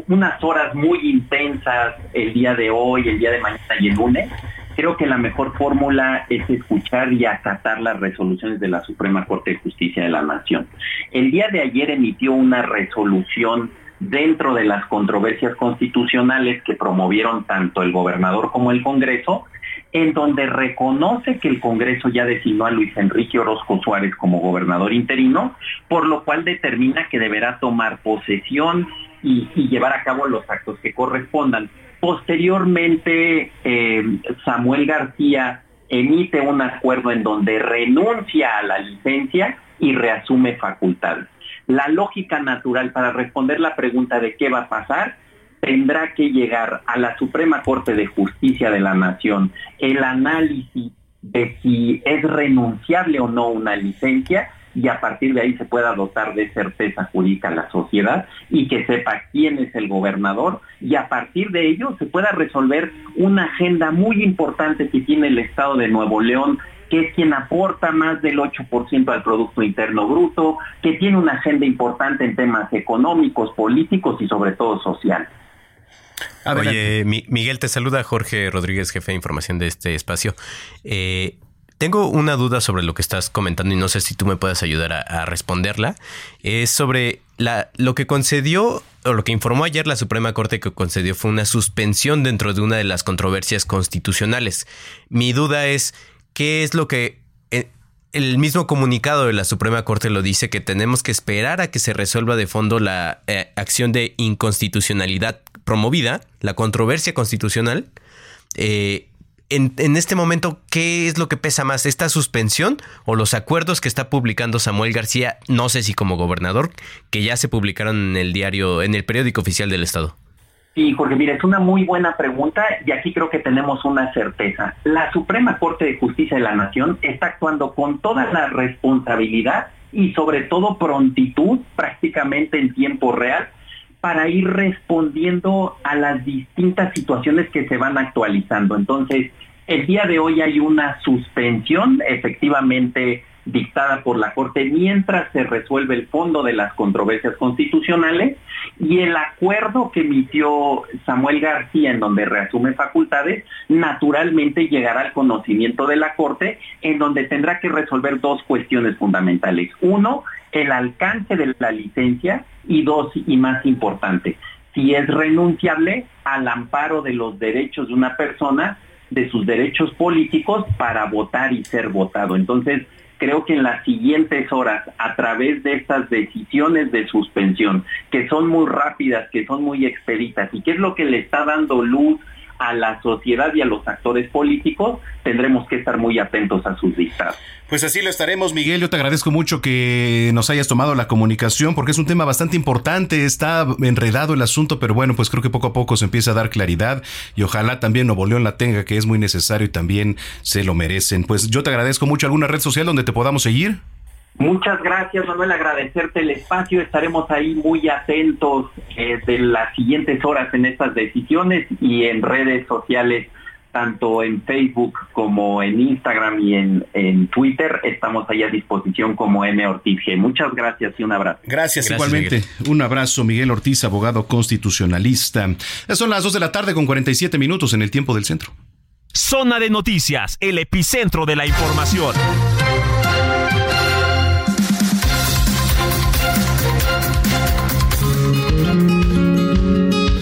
unas horas muy intensas el día de hoy, el día de mañana y el lunes, creo que la mejor fórmula es escuchar y acatar las resoluciones de la Suprema Corte de Justicia de la Nación. El día de ayer emitió una resolución dentro de las controversias constitucionales que promovieron tanto el gobernador como el Congreso, en donde reconoce que el Congreso ya designó a Luis Enrique Orozco Suárez como gobernador interino, por lo cual determina que deberá tomar posesión y, llevar a cabo los actos que correspondan. Posteriormente, eh, Samuel García emite un acuerdo en donde renuncia a la licencia y reasume facultades. La lógica natural para responder la pregunta de qué va a pasar tendrá que llegar a la Suprema Corte de Justicia de la Nación el análisis de si es renunciable o no una licencia y a partir de ahí se pueda dotar de certeza jurídica a la sociedad y que sepa quién es el gobernador y a partir de ello se pueda resolver una agenda muy importante que tiene el Estado de Nuevo León que es quien aporta más del 8% al Producto Interno Bruto, que tiene una agenda importante en temas económicos, políticos y sobre todo sociales. Oye, Miguel, te saluda Jorge Rodríguez, jefe de información de este espacio. Eh, tengo una duda sobre lo que estás comentando y no sé si tú me puedes ayudar a, responderla. Es sobre lo que concedió o lo que informó ayer la Suprema Corte que concedió fue una suspensión dentro de una de las controversias constitucionales. Mi duda es, ¿qué es lo que eh, el mismo comunicado de la Suprema Corte lo dice que tenemos que esperar a que se resuelva de fondo la eh, acción de inconstitucionalidad promovida, la controversia constitucional. Eh, en, este momento, ¿qué es lo que pesa más? ¿Esta suspensión o los acuerdos que está publicando Samuel García, no sé si como gobernador, que ya se publicaron en el diario, en el periódico oficial del Estado? Sí, Jorge, mira, es una muy buena pregunta y aquí creo que tenemos una certeza. La Suprema Corte de Justicia de la Nación está actuando con toda la responsabilidad y sobre todo prontitud, prácticamente en tiempo real, para ir respondiendo a las distintas situaciones que se van actualizando. Entonces, el día de hoy hay una suspensión efectivamente dictada por la Corte mientras se resuelve el fondo de las controversias constitucionales y el acuerdo que emitió Samuel García en donde reasume facultades naturalmente llegará al conocimiento de la Corte en donde tendrá que resolver dos cuestiones fundamentales. Uno, el alcance de la licencia y dos, y más importante, si es renunciable al amparo de los derechos de una persona, de sus derechos políticos para votar y ser votado. Entonces, creo que en las siguientes horas, a través de estas decisiones de suspensión, que son muy rápidas, que son muy expeditas, y que es lo que le está dando luz a la sociedad y a los actores políticos, tendremos que estar muy atentos a sus dictados. Pues así lo estaremos, Miguel. Yo te agradezco mucho que nos hayas tomado la comunicación porque es un tema bastante importante. Está enredado el asunto, pero bueno, pues creo que poco a poco se empieza a dar claridad y ojalá también Nuevo León la tenga, que es muy necesario y también se lo merecen. Pues yo te agradezco mucho. ¿Alguna red social donde te podamos seguir? Muchas gracias, Manuel. Agradecerte el espacio. Estaremos ahí muy atentos eh, de las siguientes horas en estas decisiones y en redes sociales tanto en Facebook como en Instagram y en, Twitter. Estamos ahí a disposición como M. Ortiz G. Muchas gracias y un abrazo. Gracias, igualmente. Un abrazo, Miguel Ortiz, abogado constitucionalista. Son las 2 de la tarde con 47 minutos en el tiempo del centro. Zona de noticias, el epicentro de la información.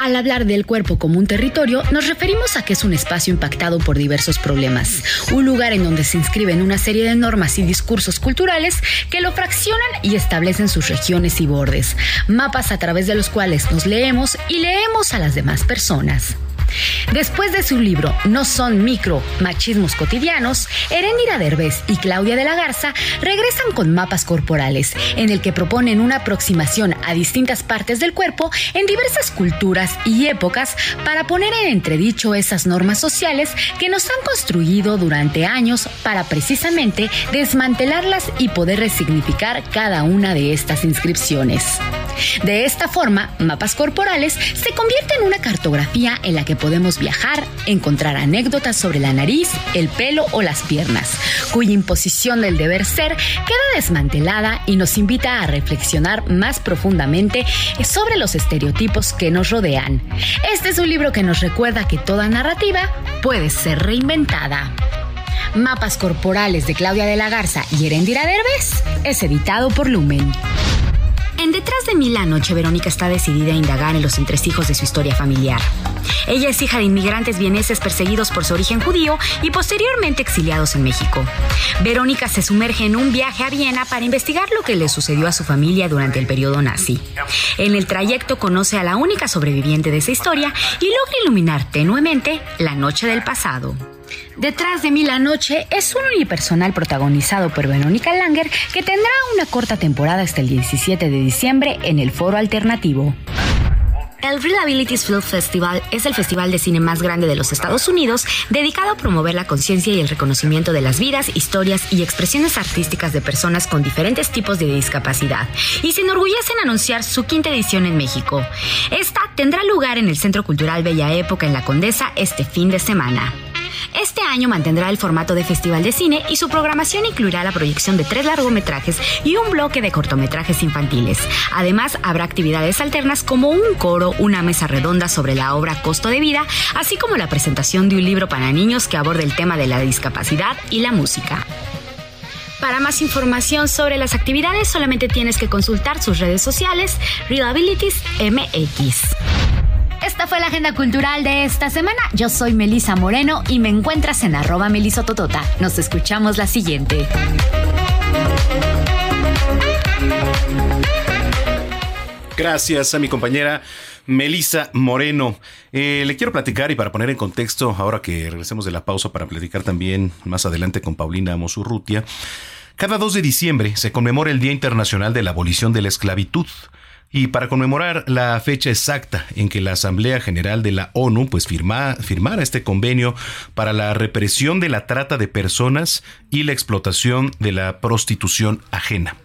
Al hablar del cuerpo como un territorio, nos referimos a que es un espacio impactado por diversos problemas, un lugar en donde se inscriben una serie de normas y discursos culturales que lo fraccionan y establecen sus regiones y bordes, mapas a través de los cuales nos leemos y leemos a las demás personas. Después de su libro No son micro machismos cotidianos, Erendira Derbez y Claudia de la Garza regresan con mapas corporales, en el que proponen una aproximación a distintas partes del cuerpo en diversas culturas y épocas para poner en entredicho esas normas sociales que nos han construido durante años para precisamente desmantelarlas y poder resignificar cada una de estas inscripciones. De esta forma, mapas corporales se convierte en una cartografía en la que podemos viajar, encontrar anécdotas sobre la nariz, el pelo o las piernas, cuya imposición del deber ser queda desmantelada y nos invita a reflexionar más profundamente sobre los estereotipos que nos rodean. Este es un libro que nos recuerda que toda narrativa puede ser reinventada. Mapas Corporales de Claudia de la Garza y Erendira Derbez es editado por Lumen. En Detrás de mí la noche, Verónica está decidida a indagar en los entresijos de su historia familiar. Ella es hija de inmigrantes vieneses perseguidos por su origen judío y posteriormente exiliados en México. Verónica se sumerge en un viaje a Viena para investigar lo que le sucedió a su familia durante el periodo nazi. En el trayecto conoce a la única sobreviviente de esa historia y logra iluminar tenuemente la noche del pasado. Detrás de mí la noche es un unipersonal protagonizado por Verónica Langer que tendrá una corta temporada hasta el 17 de diciembre en el Foro Alternativo. El Real Abilities Film Festival es el festival de cine más grande de los Estados Unidos dedicado a promover la conciencia y el reconocimiento de las vidas, historias y expresiones artísticas de personas con diferentes tipos de discapacidad y se enorgullece en anunciar su quinta edición en México. Esta tendrá lugar en el Centro Cultural Bella Época en La Condesa este fin de semana. Este año mantendrá el formato de festival de cine y su programación incluirá la proyección de tres largometrajes y un bloque de cortometrajes infantiles. Además, habrá actividades alternas como un coro, una mesa redonda sobre la obra Costo de Vida, así como la presentación de un libro para niños que aborde el tema de la discapacidad y la música. Para más información sobre las actividades solamente tienes que consultar sus redes sociales Readabilities MX. Esta fue la agenda cultural de esta semana. Yo soy Melisa Moreno y me encuentras en arroba melisototota. Nos escuchamos la siguiente. Gracias a mi compañera Melisa Moreno. Eh, le quiero platicar y para poner en contexto, ahora que regresemos de la pausa para platicar también más adelante con Paulina Mosurrutia, cada 2 de diciembre se conmemora el Día Internacional de la Abolición de la Esclavitud. Y para conmemorar la fecha exacta en que la Asamblea General de la ONU pues firma, firmara este convenio para la represión de la trata de personas y la explotación de la prostitución ajena.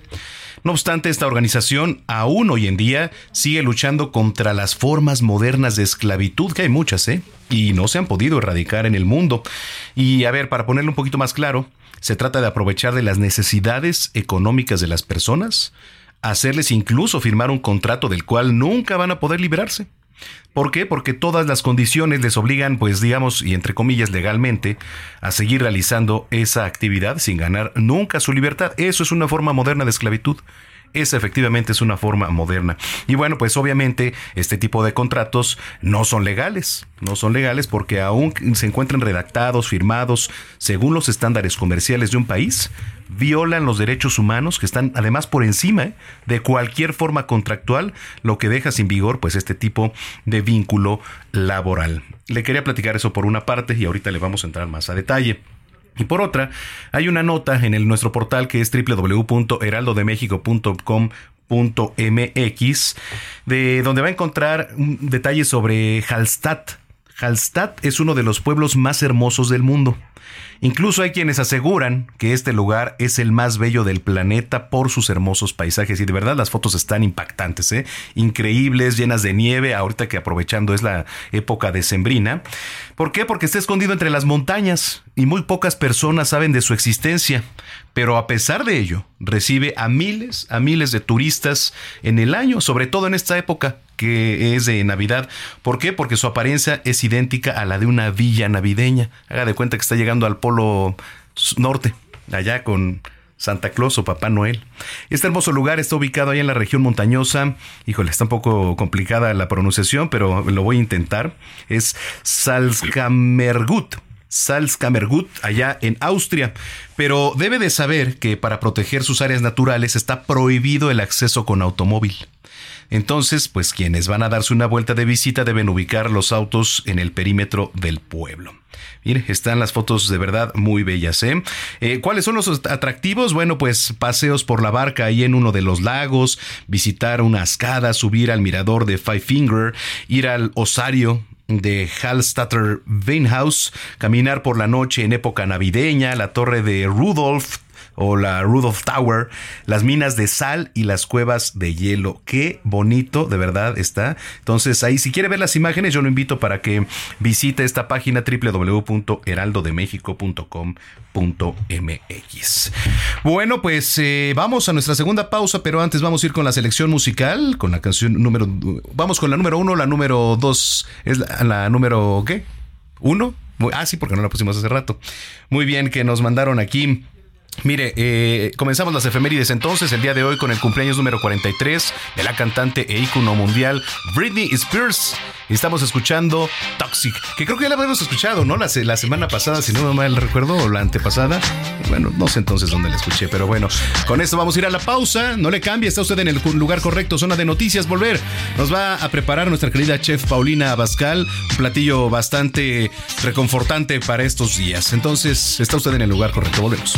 No obstante, esta organización aún hoy en día sigue luchando contra las formas modernas de esclavitud, que hay muchas, ¿eh? Y no se han podido erradicar en el mundo. Y a ver, para ponerlo un poquito más claro, se trata de aprovechar de las necesidades económicas de las personas, hacerles incluso firmar un contrato del cual nunca van a poder liberarse. ¿Por qué? Porque todas las condiciones les obligan, pues digamos, y entre comillas legalmente, a seguir realizando esa actividad sin ganar nunca su libertad. Eso es una forma moderna de esclavitud. Esa efectivamente es una forma moderna. Y bueno, pues obviamente este tipo de contratos no son legales. No son legales porque aún se encuentran redactados, firmados, según los estándares comerciales de un país, violan los derechos humanos que están además por encima ¿eh? de cualquier forma contractual, lo que deja sin vigor pues este tipo de vínculo laboral. Le quería platicar eso por una parte y ahorita le vamos a entrar más a detalle. Y por otra, hay una nota en el, nuestro portal que es www.heraldodemexico.com.mx, de donde va a encontrar detalles sobre Hallstatt. Hallstatt es uno de los pueblos más hermosos del mundo. Incluso hay quienes aseguran que este lugar es el más bello del planeta por sus hermosos paisajes y de verdad las fotos están impactantes, ¿eh? increíbles, llenas de nieve, ahorita que aprovechando es la época decembrina. ¿Por qué? Porque está escondido entre las montañas y muy pocas personas saben de su existencia. Pero a pesar de ello, recibe a miles, a miles de turistas en el año, sobre todo en esta época que es de Navidad. ¿Por qué? Porque su apariencia es idéntica a la de una villa navideña. Haga de cuenta que está llegando al polo norte, allá con Santa Claus o Papá Noel. Este hermoso lugar está ubicado ahí en la región montañosa. Híjole, está un poco complicada la pronunciación, pero lo voy a intentar. Es Salzkammergut. Salzkammergut, allá en Austria. Pero debe de saber que para proteger sus áreas naturales está prohibido el acceso con automóvil. Entonces, pues quienes van a darse una vuelta de visita deben ubicar los autos en el perímetro del pueblo. Mire, están las fotos de verdad muy bellas. ¿eh? ¿eh? cuáles son los atractivos? Bueno, pues paseos por la barca ahí en uno de los lagos, visitar una ascada, subir al mirador de Five Finger, ir al osario de Hallstatter Weinhaus, caminar por la noche en época navideña, la torre de Rudolf o la Rudolph Tower, las minas de sal y las cuevas de hielo. Qué bonito, de verdad está. Entonces, ahí si quiere ver las imágenes, yo lo invito para que visite esta página www.heraldodemexico.com.mx. Bueno, pues eh, vamos a nuestra segunda pausa, pero antes vamos a ir con la selección musical, con la canción número... Vamos con la número uno, la número dos es la, la número... ¿Qué? ¿Uno? Ah, sí, porque no la pusimos hace rato. Muy bien, que nos mandaron aquí Mire, eh, comenzamos las efemérides entonces el día de hoy con el cumpleaños número 43 de la cantante e ícono mundial Britney Spears. Estamos escuchando Toxic, que creo que ya la habíamos escuchado, ¿no? La, la semana pasada, si no me mal recuerdo, o la antepasada. Bueno, no sé entonces dónde la escuché, pero bueno, con esto vamos a ir a la pausa. No le cambie, está usted en el lugar correcto, zona de noticias, volver. Nos va a preparar nuestra querida chef Paulina Abascal, un platillo bastante reconfortante para estos días. Entonces, está usted en el lugar correcto, volvemos.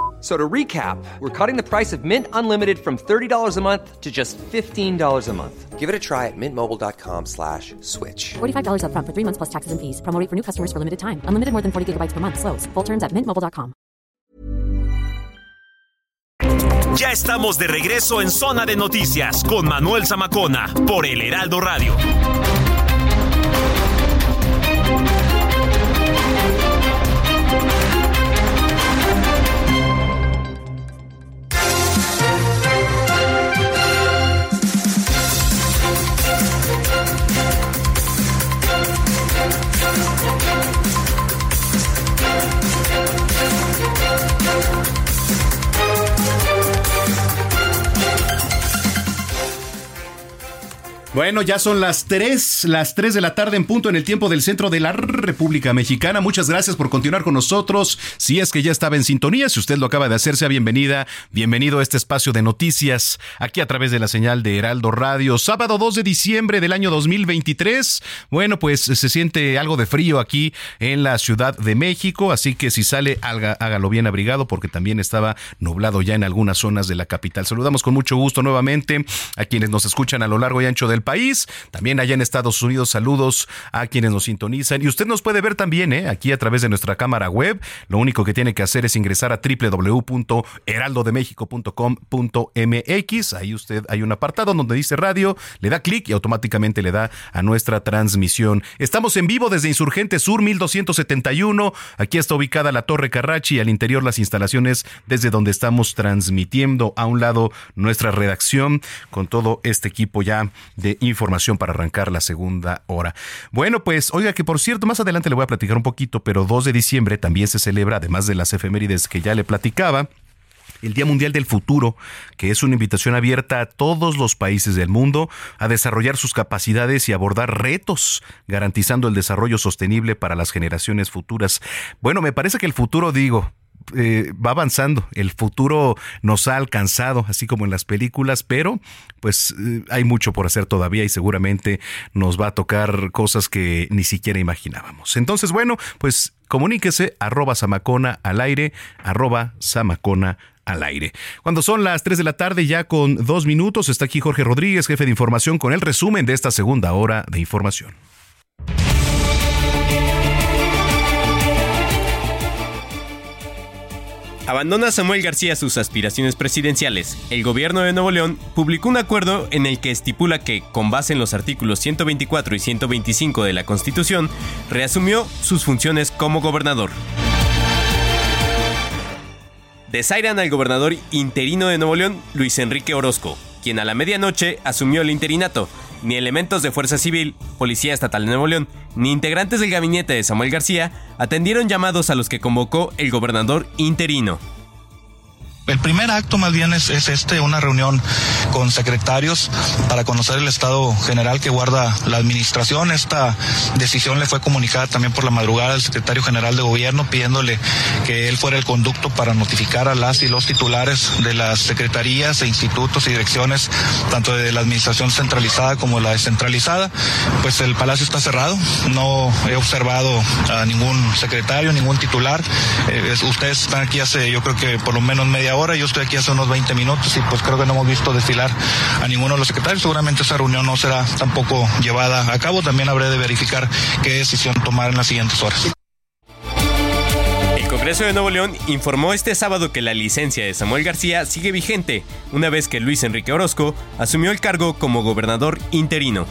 So to recap, we're cutting the price of Mint Unlimited from $30 a month to just $15 a month. Give it a try at mintmobile.com slash switch. $45 up front for three months plus taxes and fees. Promoting for new customers for limited time. Unlimited more than 40 gigabytes per month. Slows. Full terms at mintmobile.com. Ya estamos de regreso en Zona de Noticias con Manuel Zamacona por El Heraldo Radio. Bueno, ya son las 3, las 3 de la tarde en punto en el tiempo del centro de la República Mexicana. Muchas gracias por continuar con nosotros. Si es que ya estaba en sintonía, si usted lo acaba de hacer, sea bienvenida, bienvenido a este espacio de noticias aquí a través de la señal de Heraldo Radio. Sábado 2 de diciembre del año 2023. Bueno, pues se siente algo de frío aquí en la Ciudad de México, así que si sale, hágalo bien abrigado porque también estaba nublado ya en algunas zonas de la capital. Saludamos con mucho gusto nuevamente a quienes nos escuchan a lo largo y ancho del país. También allá en Estados Unidos, saludos a quienes nos sintonizan. Y usted nos puede ver también ¿eh? aquí a través de nuestra cámara web. Lo único que tiene que hacer es ingresar a www.heraldodemexico.com.mx. Ahí usted hay un apartado donde dice radio, le da clic y automáticamente le da a nuestra transmisión. Estamos en vivo desde Insurgente Sur 1271. Aquí está ubicada la Torre Carrachi y al interior las instalaciones desde donde estamos transmitiendo. A un lado nuestra redacción con todo este equipo ya de información para arrancar la segunda hora. Bueno, pues oiga que por cierto, más adelante le voy a platicar un poquito, pero 2 de diciembre también se celebra, además de las efemérides que ya le platicaba, el Día Mundial del Futuro, que es una invitación abierta a todos los países del mundo a desarrollar sus capacidades y abordar retos, garantizando el desarrollo sostenible para las generaciones futuras. Bueno, me parece que el futuro, digo, eh, va avanzando, el futuro nos ha alcanzado, así como en las películas, pero pues eh, hay mucho por hacer todavía y seguramente nos va a tocar cosas que ni siquiera imaginábamos. Entonces, bueno, pues comuníquese arroba samacona al aire, arroba samacona al aire. Cuando son las 3 de la tarde, ya con dos minutos, está aquí Jorge Rodríguez, jefe de información, con el resumen de esta segunda hora de información. Abandona Samuel García sus aspiraciones presidenciales. El gobierno de Nuevo León publicó un acuerdo en el que estipula que, con base en los artículos 124 y 125 de la Constitución, reasumió sus funciones como gobernador. Desairan al gobernador interino de Nuevo León, Luis Enrique Orozco, quien a la medianoche asumió el interinato. Ni elementos de Fuerza Civil, Policía Estatal de Nuevo León, ni integrantes del gabinete de Samuel García atendieron llamados a los que convocó el gobernador interino. El primer acto más bien es, es, este, una reunión con secretarios para conocer el estado general que guarda la administración. Esta decisión le fue comunicada también por la madrugada al secretario general de gobierno pidiéndole que él fuera el conducto para notificar a las y los titulares de las secretarías e institutos y direcciones, tanto de la administración centralizada como la descentralizada. Pues el palacio está cerrado, no he observado a ningún secretario, ningún titular. Eh, ustedes están aquí hace yo creo que por lo menos media hora, yo estoy aquí hace unos 20 minutos y pues creo que no hemos visto desfilar a ninguno de los secretarios. Seguramente esa reunión no será tampoco llevada a cabo. También habré de verificar qué decisión tomar en las siguientes horas. El Congreso de Nuevo León informó este sábado que la licencia de Samuel García sigue vigente, una vez que Luis Enrique Orozco asumió el cargo como gobernador interino.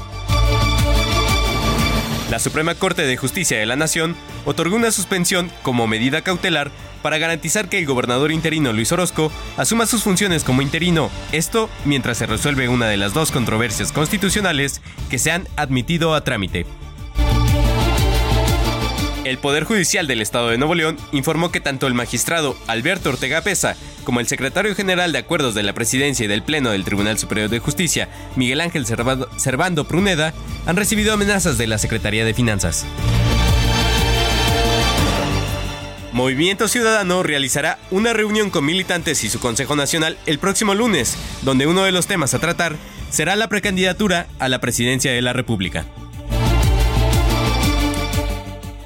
La Suprema Corte de Justicia de la Nación otorgó una suspensión como medida cautelar para garantizar que el gobernador interino Luis Orozco asuma sus funciones como interino, esto mientras se resuelve una de las dos controversias constitucionales que se han admitido a trámite. El Poder Judicial del Estado de Nuevo León informó que tanto el magistrado Alberto Ortega Pesa como el secretario general de Acuerdos de la Presidencia y del Pleno del Tribunal Superior de Justicia, Miguel Ángel Servando Pruneda, han recibido amenazas de la Secretaría de Finanzas. Movimiento Ciudadano realizará una reunión con militantes y su Consejo Nacional el próximo lunes, donde uno de los temas a tratar será la precandidatura a la presidencia de la República.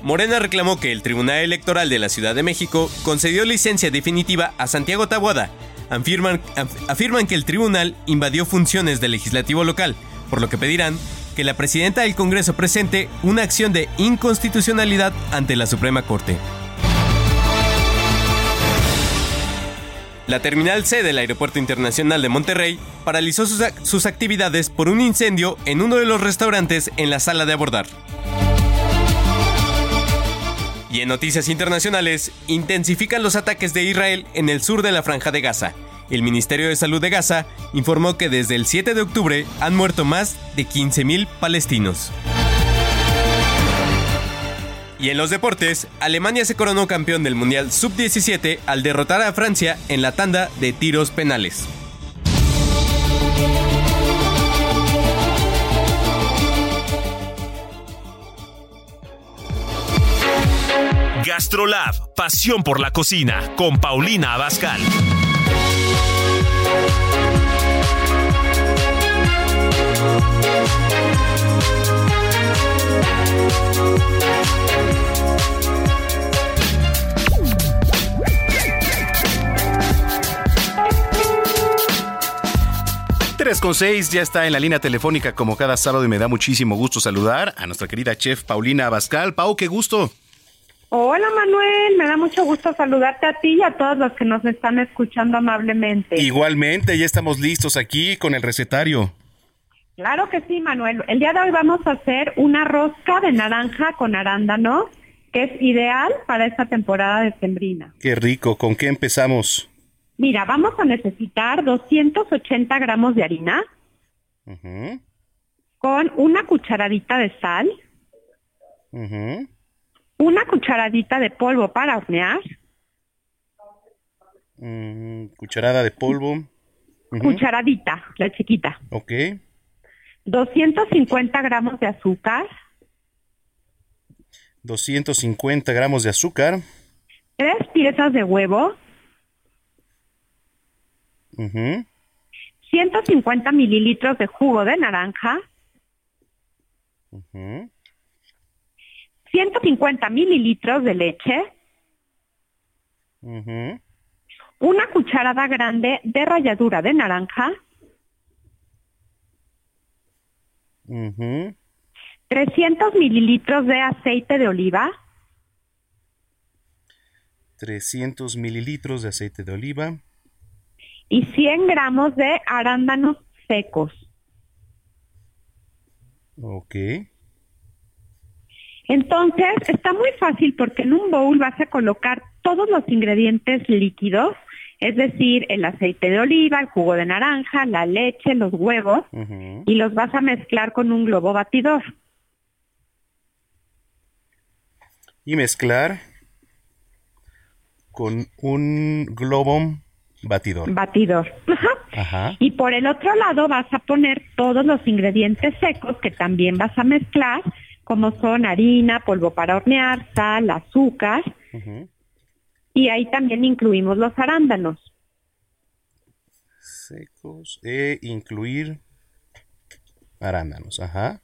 Morena reclamó que el Tribunal Electoral de la Ciudad de México concedió licencia definitiva a Santiago Tabuada. Afirman, afirman que el tribunal invadió funciones del legislativo local, por lo que pedirán que la presidenta del Congreso presente una acción de inconstitucionalidad ante la Suprema Corte. La Terminal C del Aeropuerto Internacional de Monterrey paralizó sus, sus, actividades por un incendio en uno de los restaurantes en la sala de abordar. Y en noticias internacionales, intensifican los ataques de Israel en el sur de la Franja de Gaza. El Ministerio de Salud de Gaza informó que desde el 7 de octubre han muerto más de 15.000 palestinos. Y en los deportes, Alemania se coronó campeón del Mundial Sub-17 al derrotar a Francia en la tanda de tiros penales. Gastrolab, pasión por la cocina, con Paulina Abascal. con 6 ya está en la línea telefónica como cada sábado y me da muchísimo gusto saludar a nuestra querida chef Paulina Abascal. Pau, qué gusto. Hola Manuel, me da mucho gusto saludarte a ti y a todos los que nos están escuchando amablemente. Igualmente, ya estamos listos aquí con el recetario. Claro que sí, Manuel. El día de hoy vamos a hacer una rosca de naranja con arándano, que es ideal para esta temporada de sembrina. Qué rico, ¿con qué empezamos? Mira, vamos a necesitar 280 gramos de harina con una cucharadita de sal, una cucharadita de polvo para hornear, mm, cucharada de polvo, cucharadita, la chiquita. Ok. 250 gramos de azúcar. 250 gramos de azúcar. tres piezas de huevo, Ujú. 150 mililitros de jugo de naranja, Ujú. 150 mililitros de leche, una cucharada grande de ralladura de naranja, Ujú. 300 mililitros de aceite de oliva, 300 mililitros de aceite de oliva. y 100 gramos de arándanos secos. Ok. Entonces, está muy fácil porque en un bowl vas a colocar todos los ingredientes líquidos, es decir, el aceite de oliva, el jugo de naranja, la leche, los huevos, y los vas a mezclar con un globo batidor. Y mezclar con un globo batidor. Batidor. Ajá. Ajá. Y por el otro lado vas a poner todos los ingredientes secos que también vas a mezclar, como son harina, polvo para hornear, sal, azúcar, y ahí también incluimos los arándanos. Secos. E incluir arándanos. Ajá.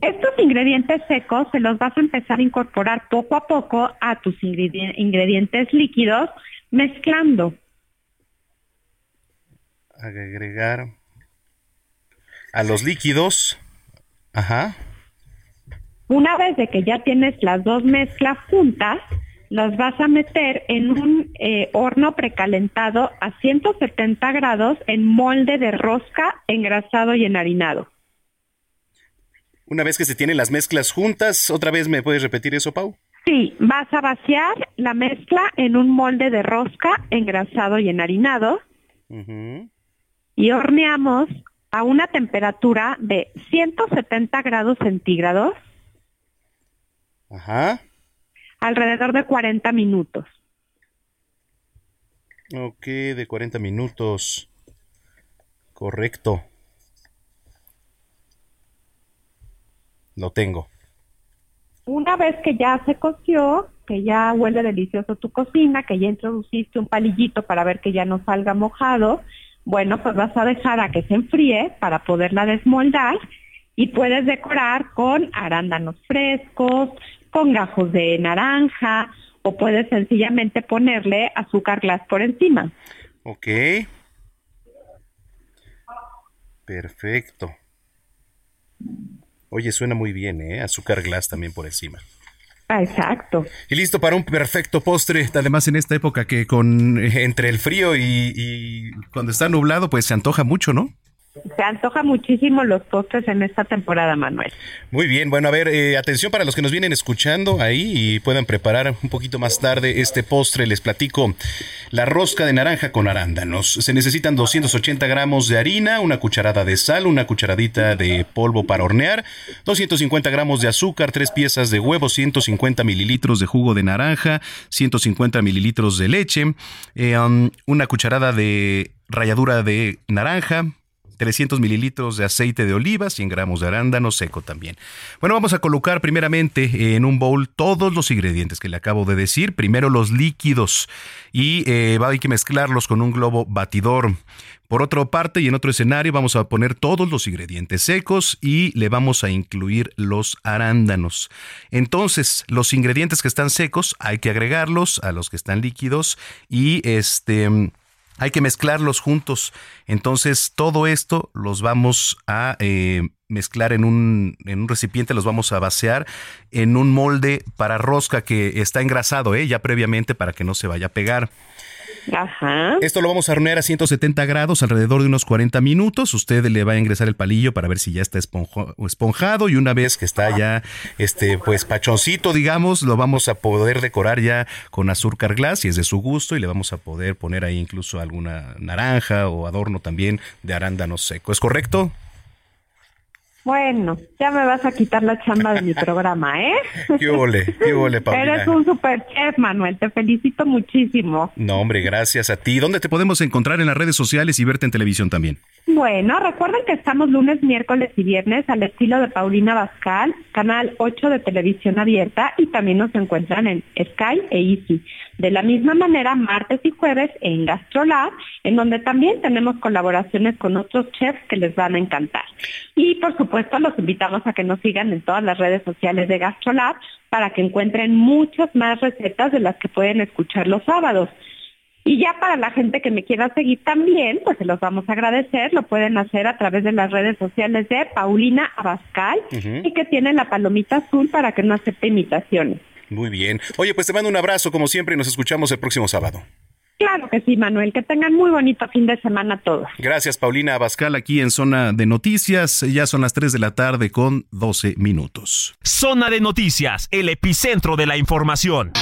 Estos ingredientes secos se los vas a empezar a incorporar poco a poco a tus ingredi- ingredientes líquidos, mezclando. Agregar a los líquidos. Ajá. Una vez de que ya tienes las dos mezclas juntas, las vas a meter en un eh, horno precalentado a 170 grados en molde de rosca engrasado y enharinado. Una vez que se tienen las mezclas juntas, otra vez me puedes repetir eso, Pau. Sí, vas a vaciar la mezcla en un molde de rosca engrasado y enharinado y horneamos a una temperatura de 170 grados centígrados Ajá. alrededor de 40 minutos. Ok, de 40 minutos. Correcto. Lo tengo. Una vez que ya se coció, que ya huele delicioso tu cocina, que ya introduciste un palillito para ver que ya no salga mojado, bueno, pues vas a dejar a que se enfríe para poderla desmoldar y puedes decorar con arándanos frescos, con gajos de naranja o puedes sencillamente ponerle azúcar glass por encima. Ok. Perfecto. Oye, suena muy bien, ¿eh? Azúcar glass también por encima. Ah, Exacto. Y listo para un perfecto postre. Además, en esta época que con eh, entre el frío y, y cuando está nublado, pues se antoja mucho, ¿no? Se antoja muchísimo los postres en esta temporada, Manuel. Muy bien, bueno, a ver, eh, atención para los que nos vienen escuchando ahí y puedan preparar un poquito más tarde este postre. Les platico la rosca de naranja con arándanos. Se necesitan 280 gramos de harina, una cucharada de sal, una cucharadita de polvo para hornear, 250 gramos de azúcar, tres piezas de huevo, 150 mililitros de jugo de naranja, 150 mililitros de leche, eh, um, una cucharada de ralladura de naranja, 300 mililitros de aceite de oliva, 100 gramos de arándano seco también. Bueno, vamos a colocar primeramente en un bowl todos los ingredientes que le acabo de decir. Primero los líquidos y eh, va hay que mezclarlos con un globo batidor. Por otra parte y en otro escenario vamos a poner todos los ingredientes secos y le vamos a incluir los arándanos. Entonces, los ingredientes que están secos hay que agregarlos a los que están líquidos y este hay que mezclarlos juntos. Entonces, todo esto los vamos a eh, mezclar en un, en un recipiente, los vamos a vaciar en un molde para rosca que está engrasado, ¿eh? ya previamente para que no se vaya a pegar. Ajá. Esto lo vamos a hornear a 170 grados alrededor de unos 40 minutos. Usted le va a ingresar el palillo para ver si ya está esponjado y una vez que está ya este pues pachoncito, digamos, lo vamos a poder decorar ya con azúcar glass si es de su gusto y le vamos a poder poner ahí incluso alguna naranja o adorno también de arándano seco. ¿Es correcto? Bueno, ya me vas a quitar la chamba de mi programa, ¿eh? ¿Qué ole? ¿Qué ole, Paulina? Eres un super chef, Manuel. Te felicito muchísimo. No, hombre, gracias a ti. ¿Dónde te podemos encontrar en las redes sociales y verte en televisión también? Bueno, recuerden que estamos lunes, miércoles y viernes al estilo de Paulina Bascal, canal 8 de televisión abierta y también nos encuentran en Sky e Easy. De la misma manera, martes y jueves en GastroLab, en donde también tenemos colaboraciones con otros chefs que les van a encantar. Y por supuesto, los invitamos a que nos sigan en todas las redes sociales de GastroLab para que encuentren muchas más recetas de las que pueden escuchar los sábados. Y ya para la gente que me quiera seguir también, pues se los vamos a agradecer. Lo pueden hacer a través de las redes sociales de Paulina Abascal y que tienen la palomita azul para que no acepte imitaciones. Muy bien. Oye, pues te mando un abrazo como siempre y nos escuchamos el próximo sábado. Claro que sí, Manuel. Que tengan muy bonito fin de semana todos. Gracias, Paulina Abascal, aquí en Zona de Noticias. Ya son las 3 de la tarde con 12 minutos. Zona de Noticias, el epicentro de la información.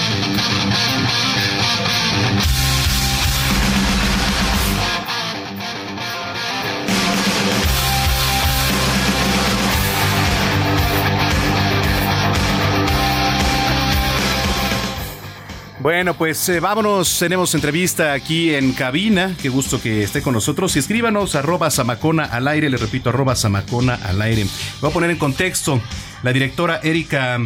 Bueno, pues eh, vámonos, tenemos entrevista aquí en cabina, qué gusto que esté con nosotros. Y escríbanos arroba samacona al aire, le repito arroba samacona al aire. Voy a poner en contexto, la directora Erika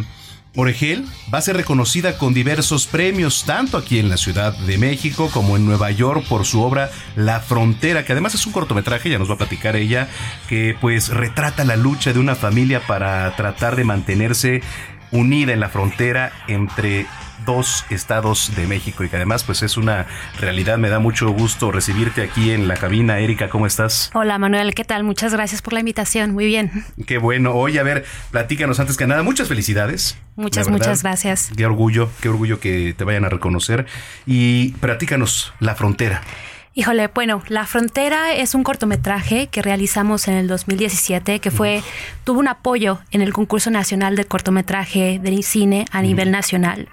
Oregel va a ser reconocida con diversos premios, tanto aquí en la Ciudad de México como en Nueva York por su obra La Frontera, que además es un cortometraje, ya nos va a platicar ella, que pues retrata la lucha de una familia para tratar de mantenerse unida en la frontera entre dos estados de México y que además pues es una realidad. Me da mucho gusto recibirte aquí en la cabina. Erika, ¿cómo estás? Hola Manuel, ¿qué tal? Muchas gracias por la invitación. Muy bien. Qué bueno. Oye, a ver, platícanos antes que nada. Muchas felicidades. Muchas, muchas gracias. Qué orgullo, qué orgullo que te vayan a reconocer. Y platícanos la frontera. Híjole, bueno, La Frontera es un cortometraje que realizamos en el 2017 que fue tuvo un apoyo en el concurso nacional de cortometraje de cine a nivel nacional.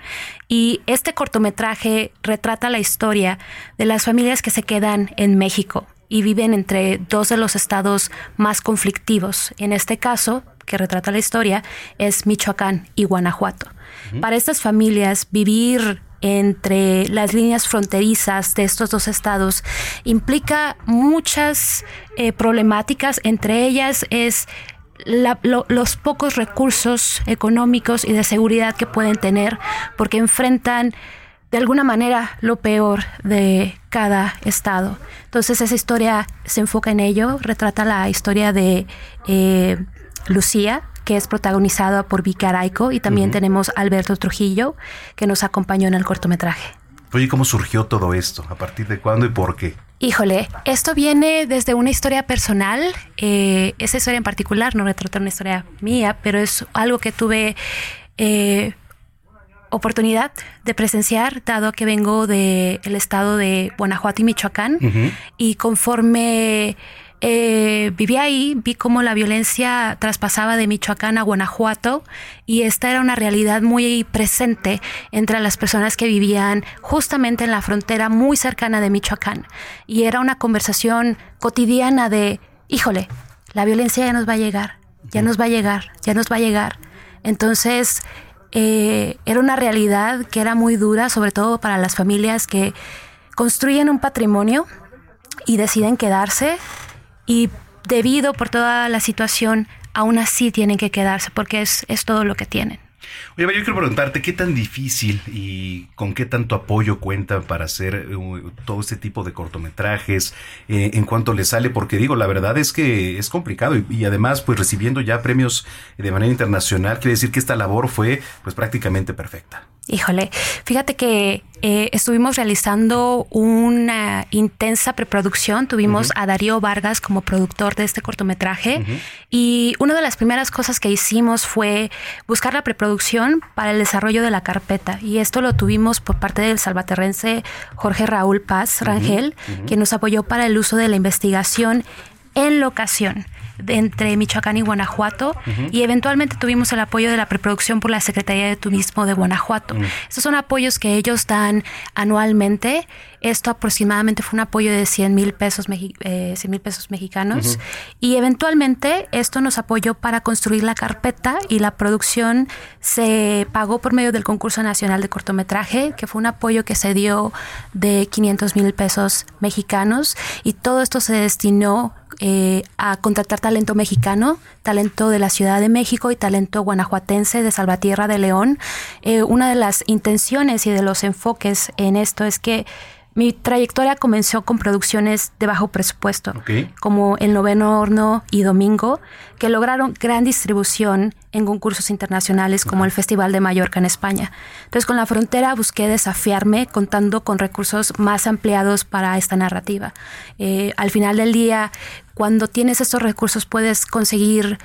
Y este cortometraje retrata la historia de las familias que se quedan en México y viven entre dos de los estados más conflictivos. En este caso, que retrata la historia, es Michoacán y Guanajuato. Para estas familias, vivir entre las líneas fronterizas de estos dos estados implica muchas eh, problemáticas, entre ellas es los pocos recursos económicos y de seguridad que pueden tener, porque enfrentan de alguna manera lo peor de cada estado. Entonces esa historia se enfoca en ello, retrata la historia de eh, Lucía, que es protagonizada por Vicky Araico, y también tenemos Alberto Trujillo, que nos acompañó en el cortometraje. Oye, ¿cómo surgió todo esto? ¿A partir de cuándo y por qué? Híjole, esto viene desde una historia personal. Eh, esa historia en particular no retrata una historia mía, pero es algo que tuve eh, oportunidad de presenciar, dado que vengo del estado de Guanajuato y Michoacán. Y conforme eh, viví ahí, vi cómo la violencia traspasaba de Michoacán a Guanajuato y esta era una realidad muy presente entre las personas que vivían justamente en la frontera muy cercana de Michoacán. Y era una conversación cotidiana de, híjole, la violencia ya nos va a llegar, ya nos va a llegar, ya nos va a llegar. Entonces, eh, era una realidad que era muy dura, sobre todo para las familias que construyen un patrimonio y deciden quedarse y debido por toda la situación, aún así tienen que quedarse porque es, es todo lo que tienen. Oye, yo quiero preguntarte qué tan difícil y con qué tanto apoyo cuentan para hacer uh, todo este tipo de cortometrajes, eh, en cuanto les sale, porque digo, la verdad es que es complicado y, y, además, pues recibiendo ya premios de manera internacional, quiere decir que esta labor fue pues prácticamente perfecta. Híjole, fíjate que eh, estuvimos realizando una intensa preproducción. Tuvimos a Darío Vargas como productor de este cortometraje y una de las primeras cosas que hicimos fue buscar la preproducción para el desarrollo de la carpeta. Y esto lo tuvimos por parte del salvaterrense Jorge Raúl Paz Rangel, quien nos apoyó para el uso de la investigación en locación de entre Michoacán y Guanajuato y eventualmente tuvimos el apoyo de la preproducción por la Secretaría de Turismo de Guanajuato. Estos son apoyos que ellos dan anualmente Esto aproximadamente fue un apoyo de 100 mil pesos, eh, mil pesos mexicanos. Y eventualmente esto nos apoyó para construir la carpeta y la producción se pagó por medio del concurso nacional de cortometraje, que fue un apoyo que se dio de 500 mil pesos mexicanos. Y todo esto se destinó eh, a contratar talento mexicano, talento de la Ciudad de México y talento guanajuatense de Salvatierra de León. Eh, una de las intenciones y de los enfoques en esto es que mi trayectoria comenzó con producciones de bajo presupuesto, como El Noveno Horno y Domingo, que lograron gran distribución en concursos internacionales como el Festival de Mallorca en España. Entonces, con la frontera busqué desafiarme contando con recursos más ampliados para esta narrativa. Eh, al final del día, cuando tienes estos recursos, puedes conseguir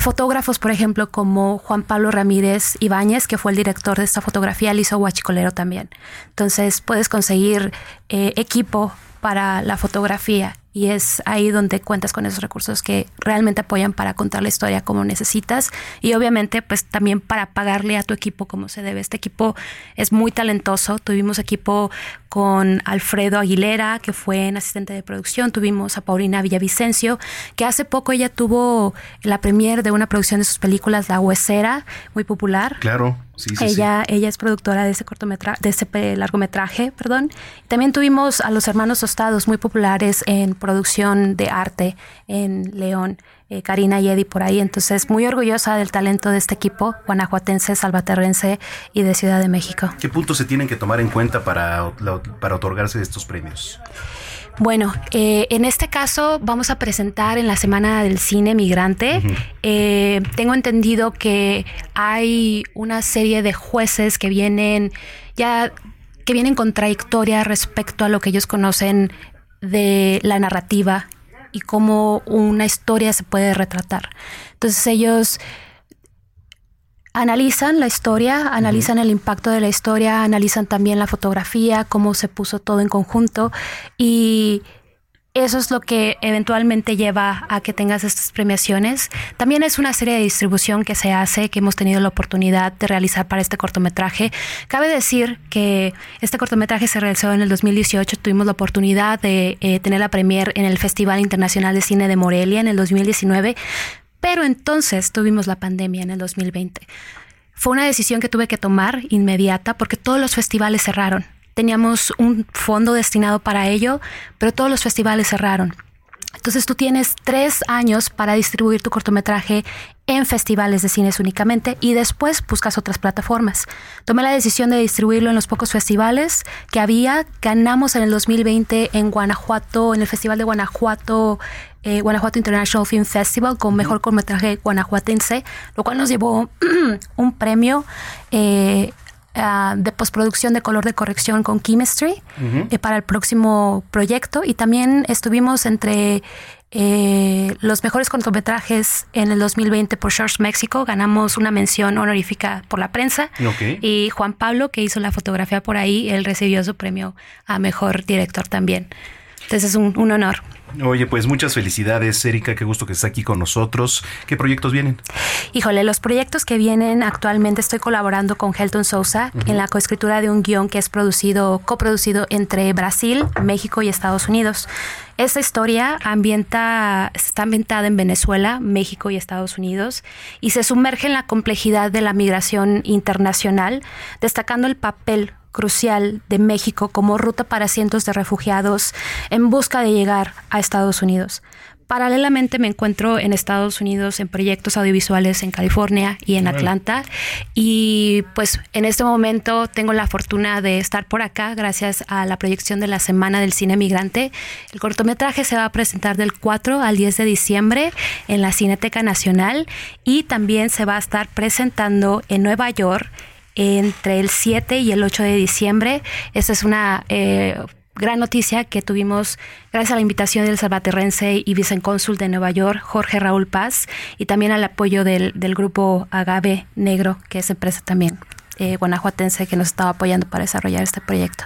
fotógrafos, por ejemplo, como Juan Pablo Ramírez Ibáñez, que fue el director de esta fotografía, él hizo Huachicolero también. Entonces puedes conseguir eh, equipo para la fotografía y es ahí donde cuentas con esos recursos que realmente apoyan para contar la historia como necesitas y obviamente pues también para pagarle a tu equipo como se debe. Este equipo es muy talentoso, tuvimos equipo con Alfredo Aguilera, que fue en asistente de producción, tuvimos a Paulina Villavicencio, que hace poco ella tuvo la premier de una producción de sus películas La Huesera, muy popular. Claro. Sí, sí, ella, ella es productora de ese cortometraje, de ese largometraje, perdón. También tuvimos a los hermanos Tostados, muy populares en producción de arte en León. Eh, Karina y Eddie por ahí. Entonces, muy orgullosa del talento de este equipo guanajuatense, salvaterrense y de Ciudad de México. ¿Qué puntos se tienen que tomar en cuenta para, para otorgarse estos premios? Bueno, eh, en este caso vamos a presentar en la Semana del Cine Migrante. Eh, tengo entendido que hay una serie de jueces que vienen ya que vienen con trayectoria respecto a lo que ellos conocen de la narrativa y cómo una historia se puede retratar. Entonces ellos analizan la historia, analizan el impacto de la historia, analizan también la fotografía, cómo se puso todo en conjunto y eso es lo que eventualmente lleva a que tengas estas premiaciones. También es una serie de distribución que se hace, que hemos tenido la oportunidad de realizar para este cortometraje. Cabe decir que este cortometraje se realizó en el 2018, tuvimos la oportunidad de eh, tener la premier en el Festival Internacional de Cine de Morelia en el 2019, pero entonces tuvimos la pandemia en el 2020. Fue una decisión que tuve que tomar inmediata porque todos los festivales cerraron teníamos un fondo destinado para ello, pero todos los festivales cerraron. Entonces tú tienes tres años para distribuir tu cortometraje en festivales de cines únicamente y después buscas otras plataformas. Tomé la decisión de distribuirlo en los pocos festivales que había. Ganamos en el 2020 en Guanajuato, en el Festival de Guanajuato, eh, Guanajuato International Film Festival con mejor cortometraje guanajuatense, lo cual nos llevó un premio eh, Ah, de postproducción de color de corrección con Chemistry eh, para el próximo proyecto y también estuvimos entre eh, los mejores cortometrajes en el 2020 por Shorts México. Ganamos una mención honorífica por la prensa. Y Juan Pablo, que hizo la fotografía por ahí, él recibió su premio a mejor director también. Entonces es un, un honor. Oye, pues muchas felicidades, Erika, qué gusto que estés aquí con nosotros. ¿Qué proyectos vienen? Híjole, los proyectos que vienen actualmente estoy colaborando con Helton Sousa en la coescritura de un guion que es producido, coproducido entre Brasil, México y Estados Unidos. Esta historia ambienta, está ambientada en Venezuela, México y Estados Unidos y se sumerge en la complejidad de la migración internacional, destacando el papel crucial de México como ruta para cientos de refugiados en busca de llegar a Estados Unidos. Paralelamente me encuentro en Estados Unidos en proyectos audiovisuales en California y en Atlanta y pues en este momento tengo la fortuna de estar por acá gracias a la proyección de la Semana del Cine Migrante. El cortometraje se va a presentar del 4 al 10 de diciembre en la Cineteca Nacional y también se va a estar presentando en Nueva York entre el 7 y el 8 de diciembre. Esta es una eh, gran noticia que tuvimos gracias a la invitación del salvaterrense y vicecónsul de Nueva York, Jorge Raúl Paz, y también al apoyo del, grupo Agave Negro, que es empresa también eh, guanajuatense que nos estaba apoyando para desarrollar este proyecto.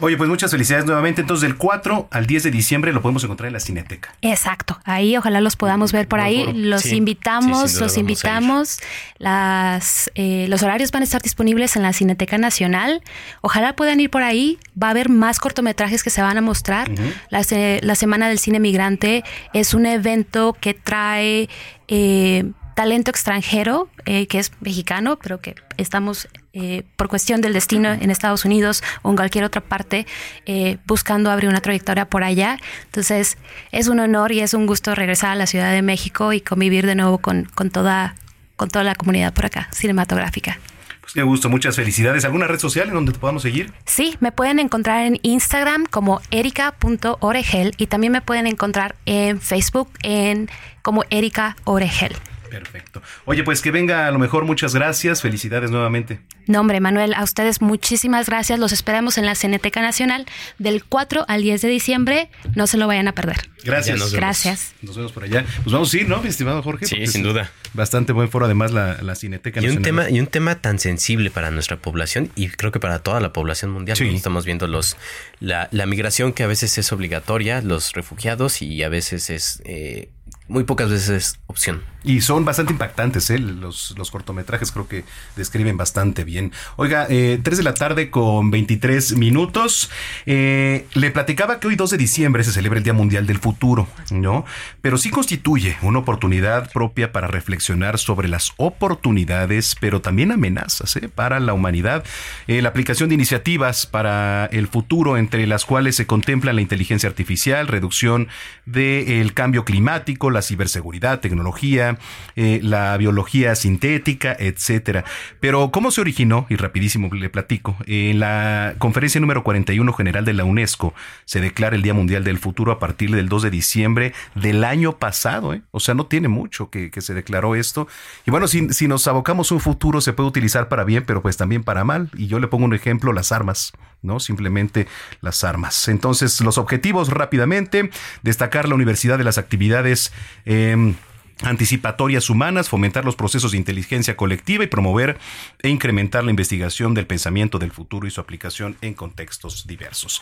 Oye, pues muchas felicidades nuevamente. Entonces, del 4 al 10 de diciembre lo podemos encontrar en la Cineteca. Exacto, ahí ojalá los podamos ver por ahí. Los Sí. invitamos, Sí, los invitamos. Las, eh, los horarios van a estar disponibles en la Cineteca Nacional. Ojalá puedan ir por ahí. Va a haber más cortometrajes que se van a mostrar. la, se- la Semana del Cine Migrante es un evento que trae eh, talento extranjero, eh, que es mexicano, pero que estamos eh, por cuestión del destino en Estados Unidos o en cualquier otra parte eh, buscando abrir una trayectoria por allá. Entonces es un honor y es un gusto regresar a la Ciudad de México y convivir de nuevo con, con toda, con toda la comunidad por acá, cinematográfica. Pues qué gusto, muchas felicidades. ¿Alguna red social en donde te podamos seguir? Sí, me pueden encontrar en Instagram como erica.oregel y también me pueden encontrar en Facebook en como Erika Oregel. Perfecto. Oye, pues que venga a lo mejor. Muchas gracias. Felicidades nuevamente. No, hombre, Manuel, a ustedes muchísimas gracias. Los esperamos en la Cineteca Nacional del 4 al 10 de diciembre. No se lo vayan a perder. Gracias. nos vemos. Gracias. Nos vemos por allá. Pues vamos a ir, ¿no, mi estimado Jorge? Sí, Porque sin duda. Bastante buen foro, además, la, la Cineteca Y un, Nacional. tema, y un tema tan sensible para nuestra población y creo que para toda la población mundial. Sí. Estamos viendo los la, la migración que a veces es obligatoria, los refugiados y a veces es eh, muy pocas veces es opción. Y son bastante impactantes, ¿eh? Los, los cortometrajes creo que describen bastante bien. Oiga, eh, 3 de la tarde con 23 minutos. Eh, le platicaba que hoy 2 de diciembre se celebra el Día Mundial del Futuro, ¿no? Pero sí constituye una oportunidad propia para reflexionar sobre las oportunidades, pero también amenazas ¿eh? para la humanidad. Eh, la aplicación de iniciativas para el futuro, entre las cuales se contempla la inteligencia artificial, reducción del cambio climático, la ciberseguridad, tecnología, eh, la biología sintética, etcétera. Pero, ¿cómo se originó? Y rapidísimo le platico. En la conferencia número 41 general de la UNESCO se declara el Día Mundial del Futuro a partir del 2 de diciembre del año pasado. ¿eh? O sea, no tiene mucho que, se declaró esto. Y bueno, si, si nos abocamos un futuro, se puede utilizar para bien, pero pues también para mal. Y yo le pongo un ejemplo, las armas. ¿No? Simplemente las armas. Entonces, los objetivos rápidamente, destacar la universidad de las actividades eh, anticipatorias humanas, fomentar los procesos de inteligencia colectiva y promover e incrementar la investigación del pensamiento del futuro y su aplicación en contextos diversos.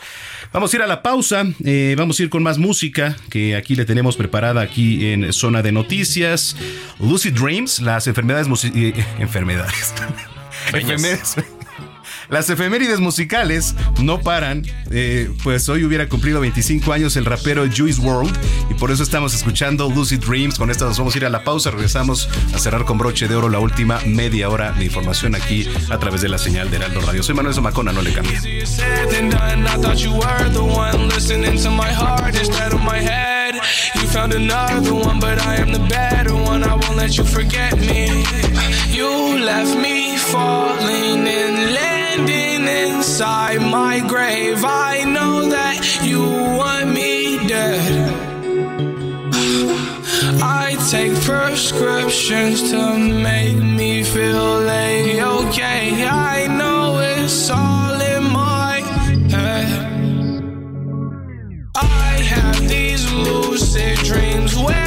Vamos a ir a la pausa, eh, vamos a ir con más música que aquí le tenemos preparada aquí en Zona de Noticias. Lucid Dreams, las enfermedades... eh, enfermedades. Efemérides. Las efemérides musicales no paran. Eh, pues hoy hubiera cumplido 25 años el rapero Juice World y por eso estamos escuchando Lucid Dreams. Con esto nos vamos a ir a la pausa. Regresamos a cerrar con broche de oro la última media hora de información aquí a través de la señal de Heraldo Radio. Soy Manuel Zamacona, no le cambie. said and done. I thought you found another one, but I am the better one. I won't let you forget me. You left me falling and landing inside my grave. I know that you want me dead. I take prescriptions to make me feel a-okay. I know it's all in my head. I have these lucid dreams where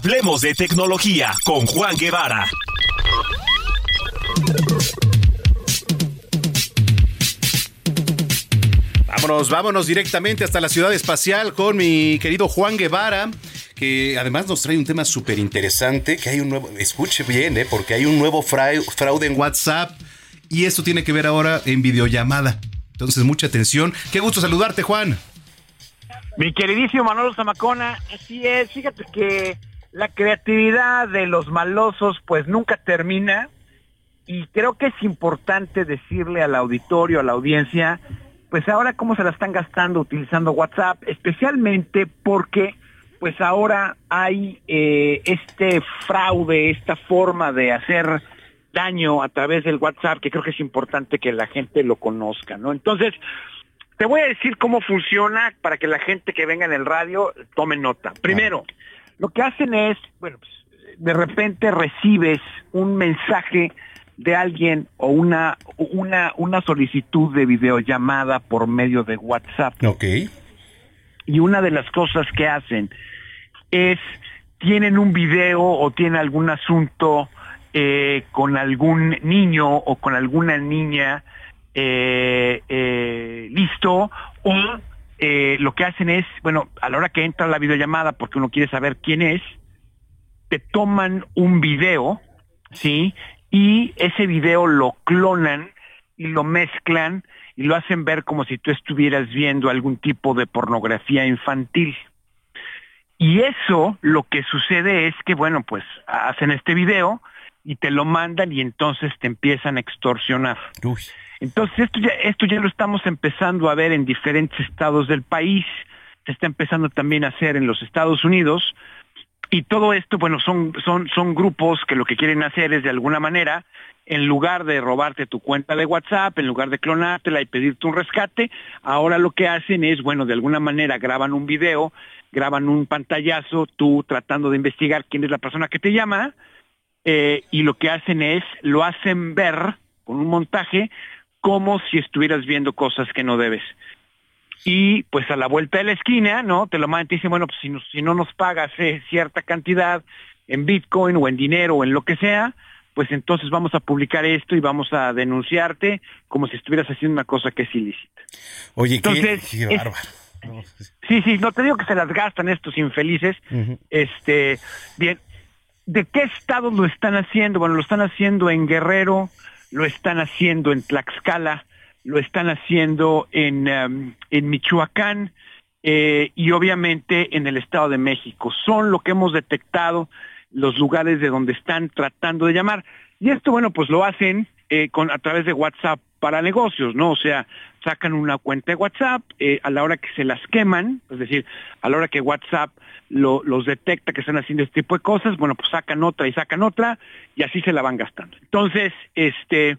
Hablemos de tecnología con Juan Guevara. Vámonos, vámonos directamente hasta la ciudad espacial con mi querido Juan Guevara, que además nos trae un tema súper interesante, que hay un nuevo, escuche bien, ¿eh? porque hay un nuevo frau- fraude en WhatsApp y esto tiene que ver ahora en videollamada. Entonces, mucha atención. Qué gusto saludarte, Juan. Mi queridísimo Manolo Zamacona, así es, fíjate que la creatividad de los malosos pues nunca termina y creo que es importante decirle al auditorio, a la audiencia, pues ahora cómo se la están gastando utilizando WhatsApp, especialmente porque pues ahora hay eh, este fraude, esta forma de hacer daño a través del WhatsApp que creo que es importante que la gente lo conozca, ¿no? Entonces, te voy a decir cómo funciona para que la gente que venga en el radio tome nota. Primero, lo que hacen es, bueno, pues, de repente recibes un mensaje de alguien o una, una, una solicitud de videollamada por medio de WhatsApp. Ok. Y una de las cosas que hacen es, tienen un video o tienen algún asunto eh, con algún niño o con alguna niña eh, eh, listo o eh, lo que hacen es, bueno, a la hora que entra la videollamada, porque uno quiere saber quién es, te toman un video, ¿sí? Y ese video lo clonan y lo mezclan y lo hacen ver como si tú estuvieras viendo algún tipo de pornografía infantil. Y eso lo que sucede es que, bueno, pues hacen este video y te lo mandan y entonces te empiezan a extorsionar. Entonces esto ya, esto ya lo estamos empezando a ver en diferentes estados del país, se está empezando también a hacer en los Estados Unidos, y todo esto, bueno, son, son, son grupos que lo que quieren hacer es de alguna manera, en lugar de robarte tu cuenta de WhatsApp, en lugar de clonártela y pedirte un rescate, ahora lo que hacen es, bueno, de alguna manera graban un video, graban un pantallazo, tú tratando de investigar quién es la persona que te llama, eh, y lo que hacen es, lo hacen ver con un montaje como si estuvieras viendo cosas que no debes. Y pues a la vuelta de la esquina, ¿no? Te lo mandan y te dicen, bueno, pues si, no- si no nos pagas eh, cierta cantidad en Bitcoin o en dinero o en lo que sea, pues entonces vamos a publicar esto y vamos a denunciarte como si estuvieras haciendo una cosa que es ilícita. Oye, qué- Entonces, qué, es- bárbaro. Sí, sí, no te digo que se las gastan estos infelices. Este, bien, ¿de qué estados lo están haciendo? Bueno, lo están haciendo en Guerrero, lo están haciendo en Tlaxcala, lo están haciendo en, em, en Michoacán eh, y obviamente en el Estado de México. Son lo que hemos detectado los lugares de donde están tratando de llamar. Y esto, bueno, pues lo hacen eh, con, a través de WhatsApp para negocios, ¿no? O sea, sacan una cuenta de WhatsApp eh, a la hora que se las queman, es decir, a la hora que WhatsApp lo- los detecta que están haciendo este tipo de cosas, bueno, pues sacan otra y sacan otra y así se la van gastando. Entonces, este,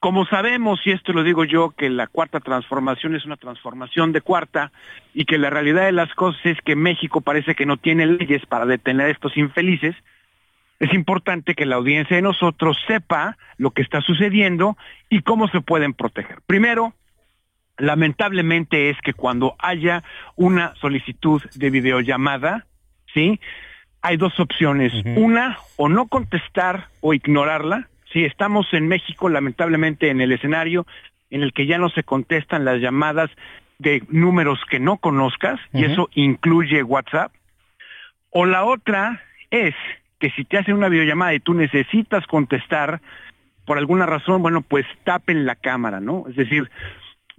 como sabemos, y esto lo digo yo, que la cuarta transformación es una transformación de cuarta y que la realidad de las cosas es que México parece que no tiene leyes para detener a estos infelices, es importante que la audiencia de nosotros sepa lo que está sucediendo y cómo se pueden proteger. Primero, lamentablemente es que cuando haya una solicitud de videollamada, ¿sí? Hay dos opciones. Una, o no contestar o ignorarla. Si estamos en México, lamentablemente, en el escenario en el que ya no se contestan las llamadas de números que no conozcas, y eso incluye WhatsApp. O la otra es que si te hacen una videollamada y tú necesitas contestar, por alguna razón, bueno, pues tapen la cámara, ¿no? Es decir,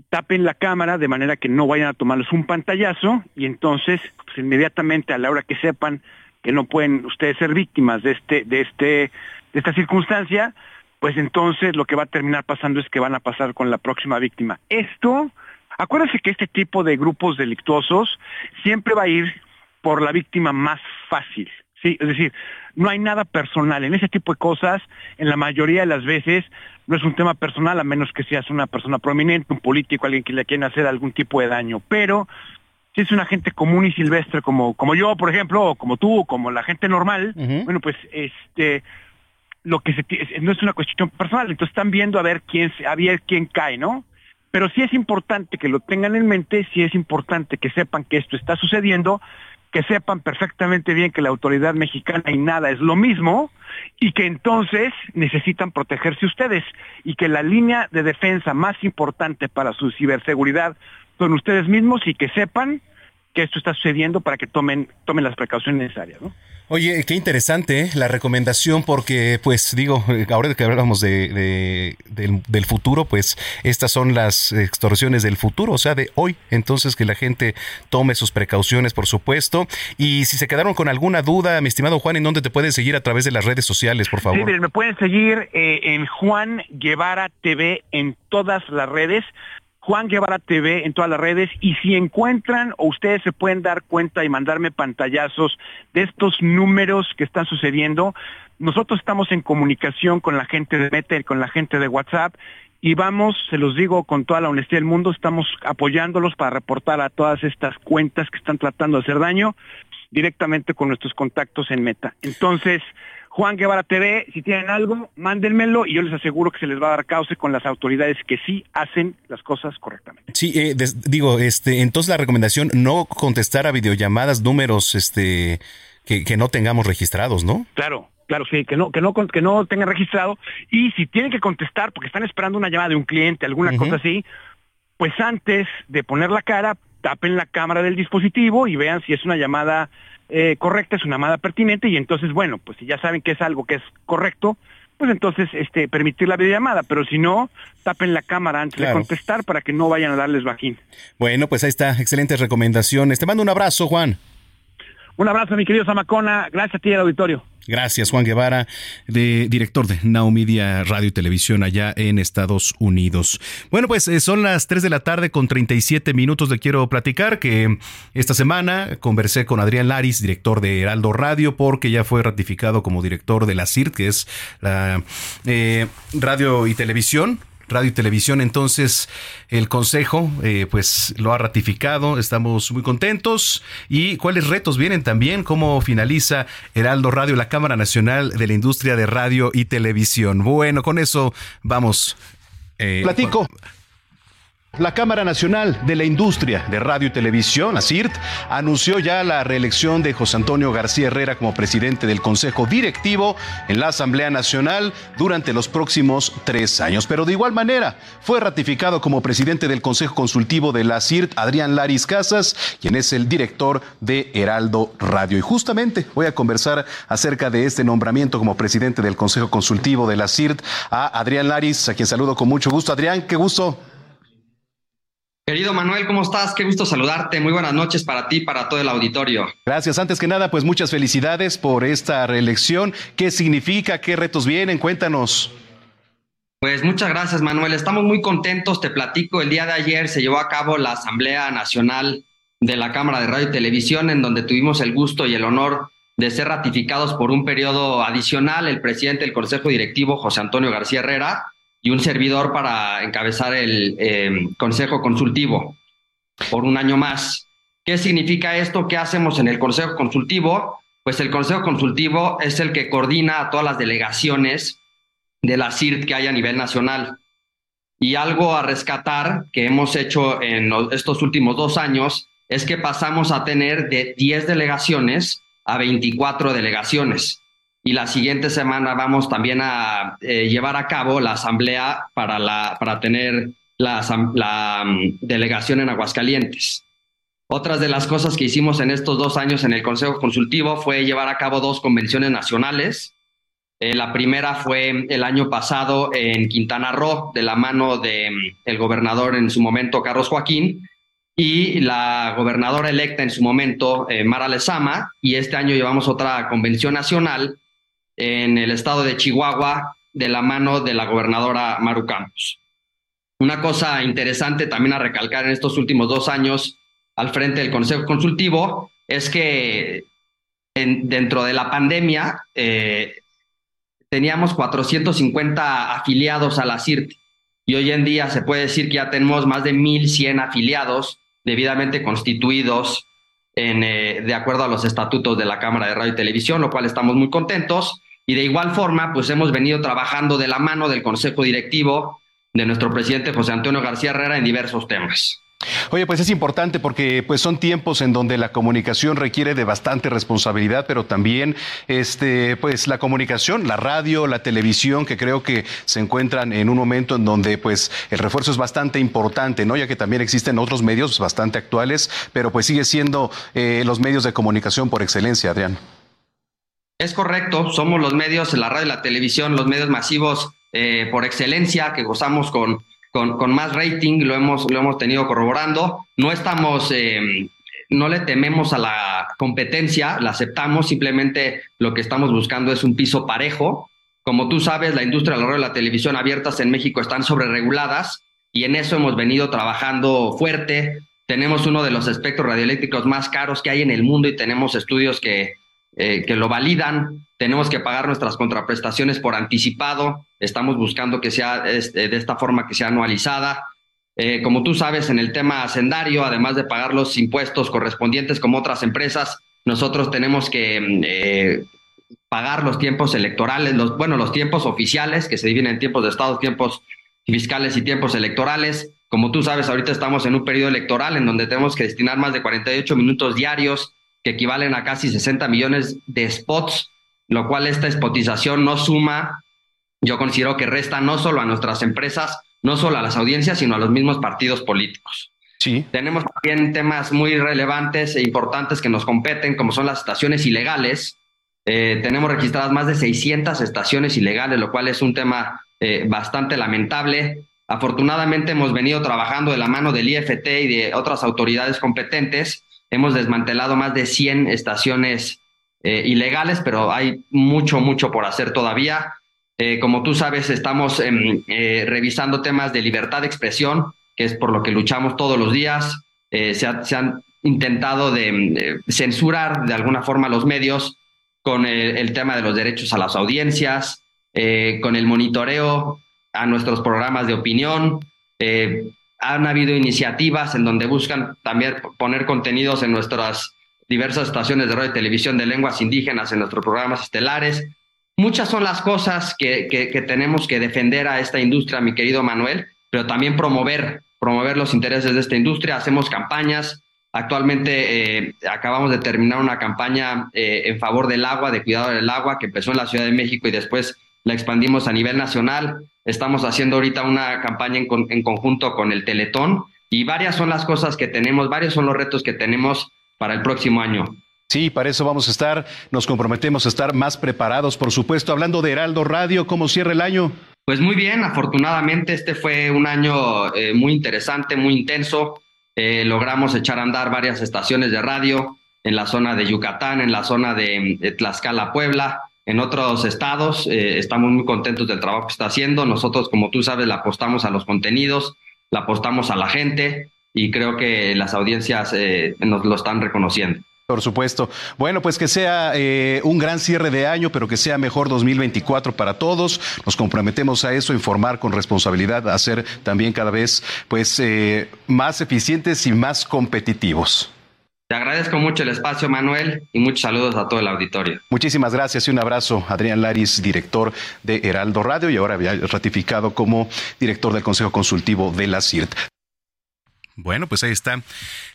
tapen la cámara de manera que no vayan a tomarles un pantallazo y entonces, pues inmediatamente a la hora que sepan que no pueden ustedes ser víctimas de este, de este, de esta circunstancia, pues entonces lo que va a terminar pasando es que van a pasar con la próxima víctima. Esto, acuérdense que este tipo de grupos delictuosos siempre va a ir por la víctima más fácil. Sí, es decir, no hay nada personal. En ese tipo de cosas, en la mayoría de las veces, no es un tema personal, a menos que seas una persona prominente, un político, alguien que le quiera hacer algún tipo de daño. Pero si es una gente común y silvestre como, como yo, por ejemplo, o como tú, o como la gente normal, bueno, pues este lo que se no es una cuestión personal, entonces están viendo a ver quién se- a ver quién cae, ¿no? Pero sí es importante que lo tengan en mente, sí es importante que sepan que esto está sucediendo, que sepan perfectamente bien que la autoridad mexicana y nada es lo mismo y que entonces necesitan protegerse ustedes y que la línea de defensa más importante para su ciberseguridad son ustedes mismos y que sepan que esto está sucediendo para que tomen tomen las precauciones necesarias, ¿no? Oye, qué interesante ¿eh? la recomendación porque, pues digo, ahora que hablamos de, de- del, del futuro, pues estas son las extorsiones del futuro, o sea, de hoy. Entonces que la gente tome sus precauciones, por supuesto. Y si se quedaron con alguna duda, mi estimado Juan, ¿en dónde te pueden seguir a través de las redes sociales, por Sí, favor? miren, me pueden seguir eh, en Juan Guevara TV en todas las redes. Juan Guevara TV en todas las redes y si encuentran o ustedes se pueden dar cuenta y mandarme pantallazos de estos números que están sucediendo, nosotros estamos en comunicación con la gente de Meta con la gente de WhatsApp y vamos, se los digo con toda la honestidad del mundo, estamos apoyándolos para reportar a todas estas cuentas que están tratando de hacer daño directamente con nuestros contactos en Meta. Entonces, Juan Guevara TV, si tienen algo, mándenmelo y yo les aseguro que se les va a dar cauce con las autoridades que sí hacen las cosas correctamente. Sí, eh, digo, este, entonces la recomendación no contestar a videollamadas números este que, que no tengamos registrados, ¿no? Claro, claro, sí, que no, que no, que no tengan registrado. Y si tienen que contestar porque están esperando una llamada de un cliente, alguna cosa así, pues antes de poner la cara, tapen la cámara del dispositivo y vean si es una llamada eh, correcta, es una llamada pertinente y entonces, bueno, pues si ya saben que es algo que es correcto, pues entonces este, permitir la videollamada, pero si no, tapen la cámara antes de contestar para que no vayan a darles bajín. Bueno, pues ahí está, excelentes recomendaciones. Te mando un abrazo, Juan. Un abrazo, mi querido Zamacona. Gracias a ti, el auditorio. Gracias, Juan Guevara, de, director de Now Media Radio y Televisión allá en Estados Unidos. Bueno, pues eh, son las 3 de la tarde con 37 minutos. Le quiero platicar que esta semana conversé con Adrián Laris, director de Heraldo Radio, porque ya fue ratificado como director de la CIRT, que es la eh, Radio y Televisión Radio y Televisión. Entonces, el Consejo, eh, pues, lo ha ratificado. Estamos muy contentos. ¿Y cuáles retos vienen también? ¿Cómo finaliza Heraldo Radio, la Cámara Nacional de la Industria de Radio y Televisión? Bueno, con eso vamos. Eh, Platico. La Cámara Nacional de la Industria de Radio y Televisión, la CIRT, anunció ya la reelección de José Antonio García Herrera como presidente del Consejo Directivo en la Asamblea Nacional durante los próximos tres años. Pero de igual manera, fue ratificado como presidente del Consejo Consultivo de la CIRT Adrián Laris Casas, quien es el director de Heraldo Radio. Y justamente voy a conversar acerca de este nombramiento como presidente del Consejo Consultivo de la CIRT a Adrián Laris, a quien saludo con mucho gusto. Adrián, qué gusto. Querido Manuel, ¿cómo estás? Qué gusto saludarte. Muy buenas noches para ti y para todo el auditorio. Gracias. Antes que nada, pues muchas felicidades por esta reelección. ¿Qué significa? ¿Qué retos vienen? Cuéntanos. Pues muchas gracias, Manuel. Estamos muy contentos. Te platico, el día de ayer se llevó a cabo la Asamblea Nacional de la Cámara de Radio y Televisión, en donde tuvimos el gusto y el honor de ser ratificados por un periodo adicional el presidente del Consejo Directivo, José Antonio García Herrera, y un servidor para encabezar el em, Consejo Consultivo por un año más. ¿Qué significa esto? ¿Qué hacemos en el Consejo Consultivo? Pues el Consejo Consultivo es el que coordina a todas las delegaciones de la CIRT que hay a nivel nacional. Y algo a rescatar que hemos hecho en estos últimos dos años es que pasamos a tener de 10 delegaciones a 24 delegaciones y la siguiente semana vamos también a eh, llevar a cabo la asamblea para, la, para tener la, mm, delegación en Aguascalientes. Otras de las cosas que hicimos en estos dos años en el Consejo Consultivo fue llevar a cabo dos convenciones nacionales. Eh, la primera fue el año pasado en Quintana Roo, de la mano del mm, el gobernador en su momento, Carlos Joaquín, y la gobernadora electa en su momento, eh, Mara Lezama, y este año llevamos otra convención nacional en el estado de Chihuahua de la mano de la gobernadora Maru Campos. Una cosa interesante también a recalcar en estos últimos dos años al frente del Consejo Consultivo es que dentro de la pandemia eh, teníamos 450 afiliados a la CIRT y hoy en día se puede decir que ya tenemos más de 1.100 afiliados debidamente constituidos en, eh, de acuerdo a los estatutos de la Cámara de Radio y Televisión, lo cual estamos muy contentos. Y de igual forma, pues hemos venido trabajando de la mano del Consejo Directivo de nuestro presidente José Antonio García Herrera en diversos temas. Oye, pues es importante porque pues son tiempos en donde la comunicación requiere de bastante responsabilidad, pero también este pues la comunicación, la radio, la televisión que creo que se encuentran en un momento en donde pues el refuerzo es bastante importante, ¿no? Ya que también existen otros medios bastante actuales, pero pues sigue siendo eh, los medios de comunicación por excelencia, Adrián. Es correcto, somos los medios, la radio y la televisión, los medios masivos eh, por excelencia que gozamos con, con, más rating, lo hemos, lo hemos tenido corroborando. No estamos, eh, no le tememos a la competencia, la aceptamos, simplemente lo que estamos buscando es un piso parejo. Como tú sabes, la industria de la radio y la televisión abiertas en México están sobrereguladas y en eso hemos venido trabajando fuerte. Tenemos uno de los espectros radioeléctricos más caros que hay en el mundo y tenemos estudios que, eh, que lo validan. Tenemos que pagar nuestras contraprestaciones por anticipado. Estamos buscando que sea este, de esta forma que sea anualizada. Eh, como tú sabes, en el tema hacendario, además de pagar los impuestos correspondientes como otras empresas, nosotros tenemos que mm, eh, pagar los tiempos electorales, los, bueno, los tiempos oficiales, que se dividen en tiempos de Estado, tiempos fiscales y tiempos electorales. Como tú sabes, ahorita estamos en un periodo electoral en donde tenemos que destinar más de 48 minutos diarios, que equivalen a casi 60 millones de spots, lo cual esta spotización no suma, yo considero que resta no solo a nuestras empresas, no solo a las audiencias, sino a los mismos partidos políticos. Sí. Tenemos también temas muy relevantes e importantes que nos competen, como son las estaciones ilegales. Eh, tenemos registradas más de 600 estaciones ilegales, lo cual es un tema eh, bastante lamentable. Afortunadamente hemos venido trabajando de la mano del IFT y de otras autoridades competentes. Hemos desmantelado más de 100 estaciones eh, ilegales, pero hay mucho, mucho por hacer todavía. Eh, como tú sabes, estamos em, eh, revisando temas de libertad de expresión, que es por lo que luchamos todos los días. Se, ha- se han intentado de, em, censurar de alguna forma los medios con el, el tema de los derechos a las audiencias, con el monitoreo a nuestros programas de opinión. Eh, han habido iniciativas en donde buscan también poner contenidos en nuestras diversas estaciones de radio y televisión de lenguas indígenas en nuestros programas estelares. Muchas son las cosas que, que- tenemos que defender a esta industria, mi querido Manuel, pero también promover, promover los intereses de esta industria. Hacemos campañas. Actualmente eh, acabamos de terminar una campaña eh, en favor del agua, de cuidado del agua, que empezó en la Ciudad de México y después la expandimos a nivel nacional. Estamos haciendo ahorita una campaña en, con- en conjunto con el Teletón y varias son las cosas que tenemos, varios son los retos que tenemos para el próximo año. Sí, para eso vamos a estar, nos comprometemos a estar más preparados, por supuesto. Hablando de Heraldo Radio, ¿cómo cierra el año? Pues muy bien, afortunadamente este fue un año eh, muy interesante, muy intenso. Eh, logramos echar a andar varias estaciones de radio en la zona de Yucatán, en la zona de, de Tlaxcala, Puebla, en otros estados. Eh, estamos muy contentos del trabajo que está haciendo. Nosotros, como tú sabes, le apostamos a los contenidos, apostamos a la gente y creo que las audiencias eh, nos lo están reconociendo. Por supuesto. Bueno, pues que sea eh, un gran cierre de año, pero que sea mejor 2024 para todos. Nos comprometemos a eso, informar con responsabilidad, a también cada vez pues eh, más eficientes y más competitivos. Te agradezco mucho el espacio, Manuel, y muchos saludos a todo el auditorio. Muchísimas gracias y un abrazo. Adrián Laris, director de Heraldo Radio y ahora ratificado como director del Consejo Consultivo de la CIRT. Bueno, pues ahí está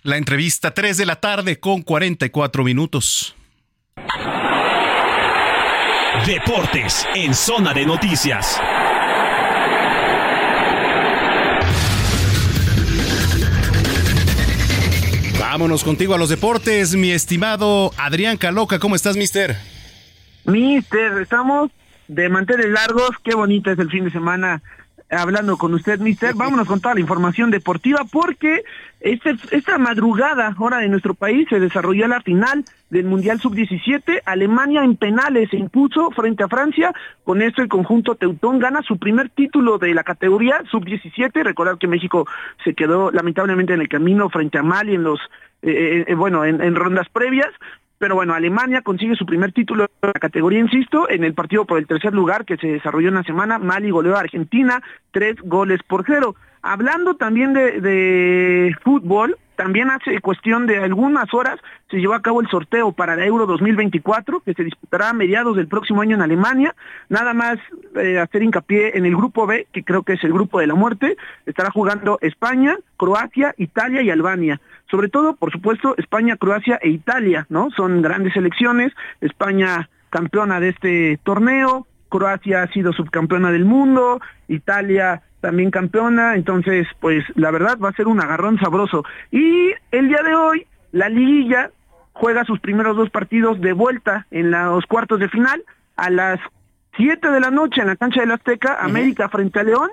la entrevista, 3 de la tarde con 44 minutos. Deportes en zona de noticias. Vámonos contigo a los deportes, mi estimado Adrián Caloca. ¿Cómo estás, mister? Mister, estamos de manteles largos. Qué bonito es el fin de semana hablando con usted, mister. Vámonos con toda la información deportiva porque este, esta madrugada, hora de nuestro país, se desarrolló la final del Mundial Sub-17. Alemania en penales se impuso frente a Francia. Con esto el conjunto Teutón gana su primer título de la categoría Sub-17. Recordar que México se quedó lamentablemente en el camino frente a Mali en los, eh, eh, bueno, en, en rondas previas. Pero bueno, Alemania consigue su primer título de la categoría, insisto, en el partido por el tercer lugar que se desarrolló en la semana. Mali goleó a Argentina, tres goles por cero. Hablando también de, de fútbol, también hace cuestión de algunas horas se llevó a cabo el sorteo para la Euro 2024, que se disputará a mediados del próximo año en Alemania. Nada más eh, hacer hincapié en el grupo B, que creo que es el grupo de la muerte. Estará jugando España, Croacia, Italia y Albania. Sobre todo, por supuesto, España, Croacia e Italia, ¿no? Son grandes selecciones. España campeona de este torneo, Croacia ha sido subcampeona del mundo, Italia también campeona, entonces pues la verdad va a ser un agarrón sabroso. Y el día de hoy la liguilla juega sus primeros dos partidos de vuelta en los cuartos de final a las 7 de la noche en la cancha del Azteca, América frente a León,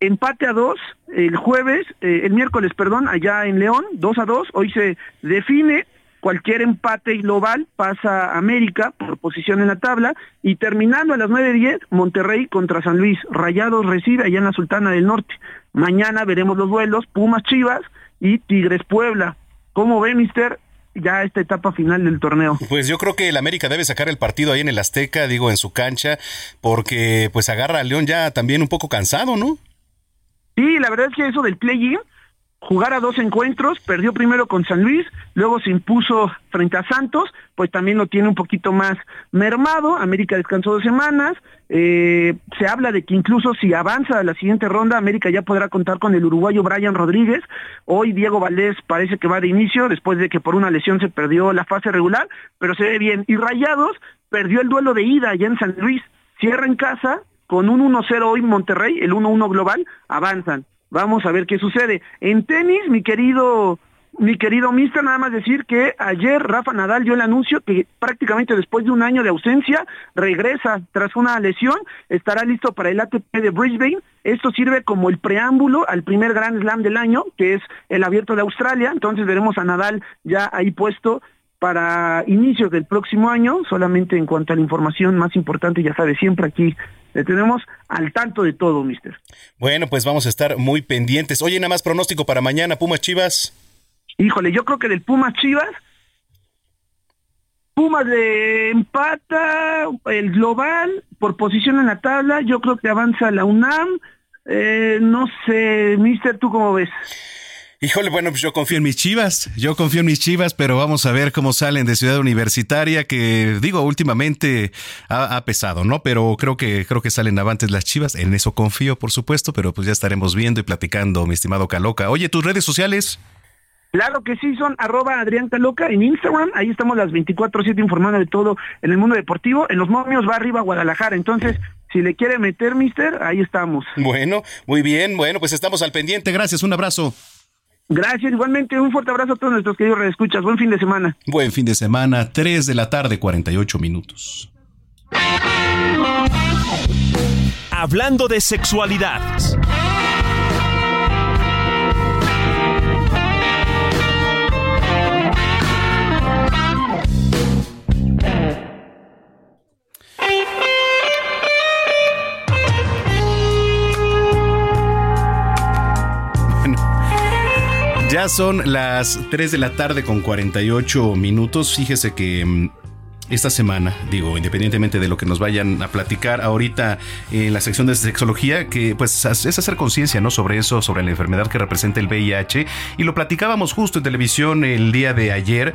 empate a dos el jueves, eh, el miércoles, perdón, allá en León, 2 a 2, hoy se define cualquier empate global pasa a América por posición en la tabla y terminando a las 9.10 Monterrey contra San Luis, Rayados recibe allá en la Sultana del Norte. Mañana veremos los duelos Pumas Chivas y Tigres Puebla. ¿Cómo ve, mister? ya esta etapa final del torneo. Pues yo creo que el América debe sacar el partido ahí en el Azteca, digo, en su cancha, porque pues agarra a León ya también un poco cansado, ¿no? Sí, la verdad es que eso del play-in jugar a dos encuentros, perdió primero con San Luis, luego se impuso frente a Santos, pues también lo tiene un poquito más mermado, América descansó dos semanas, eh, se habla de que incluso si avanza a la siguiente ronda, América ya podrá contar con el uruguayo Brian Rodríguez, hoy Diego Valdés parece que va de inicio, después de que por una lesión se perdió la fase regular, pero se ve bien, y Rayados perdió el duelo de ida allá en San Luis, cierra en casa, con un 1-0 hoy Monterrey, el 1-1 global, avanzan. Vamos a ver qué sucede. En tenis, mi querido mi querido mister, nada más decir que ayer Rafa Nadal dio el anuncio que prácticamente después de un año de ausencia regresa tras una lesión, estará listo para el ATP de Brisbane. Esto sirve como el preámbulo al primer Grand Slam del año, que es el abierto de Australia. Entonces veremos a Nadal ya ahí puesto para inicios del próximo año, solamente en cuanto a la información más importante, ya sabe, siempre aquí le tenemos al tanto de todo, mister. Bueno, pues vamos a estar muy pendientes. Oye, nada más pronóstico para mañana, Pumas Chivas. Híjole, yo creo que del Pumas Chivas, Pumas de empata el global por posición en la tabla, yo creo que avanza la UNAM. Eh, no sé, mister, ¿tú cómo ves? Híjole, bueno, pues yo confío en mis chivas, yo confío en mis chivas, pero vamos a ver cómo salen de Ciudad Universitaria, que digo, últimamente ha, pesado, ¿no? Pero creo que, creo que salen avantes las chivas, en eso confío, por supuesto, pero pues ya estaremos viendo y platicando, mi estimado Caloca. Oye, ¿tus redes sociales? Claro que sí, son arroba Adrián Caloca en Instagram, ahí estamos las 24-7 informando de todo en el mundo deportivo, en los momios va arriba Guadalajara, entonces si le quiere meter, mister, ahí estamos. Bueno, muy bien, bueno, pues estamos al pendiente, gracias, un abrazo. Gracias, igualmente un fuerte abrazo a todos nuestros queridos escuchas. Buen fin de semana. Buen fin de semana, 3 de la tarde, 48 minutos. Hablando de sexualidad. Ya son las 3 de la tarde con 48 minutos. Fíjese que mm, esta semana, digo, independientemente de lo que nos vayan a platicar ahorita en la sección de sexología, que pues es hacer conciencia, ¿no? Sobre eso, sobre la enfermedad que representa el VIH. Y lo platicábamos justo en televisión el día de ayer.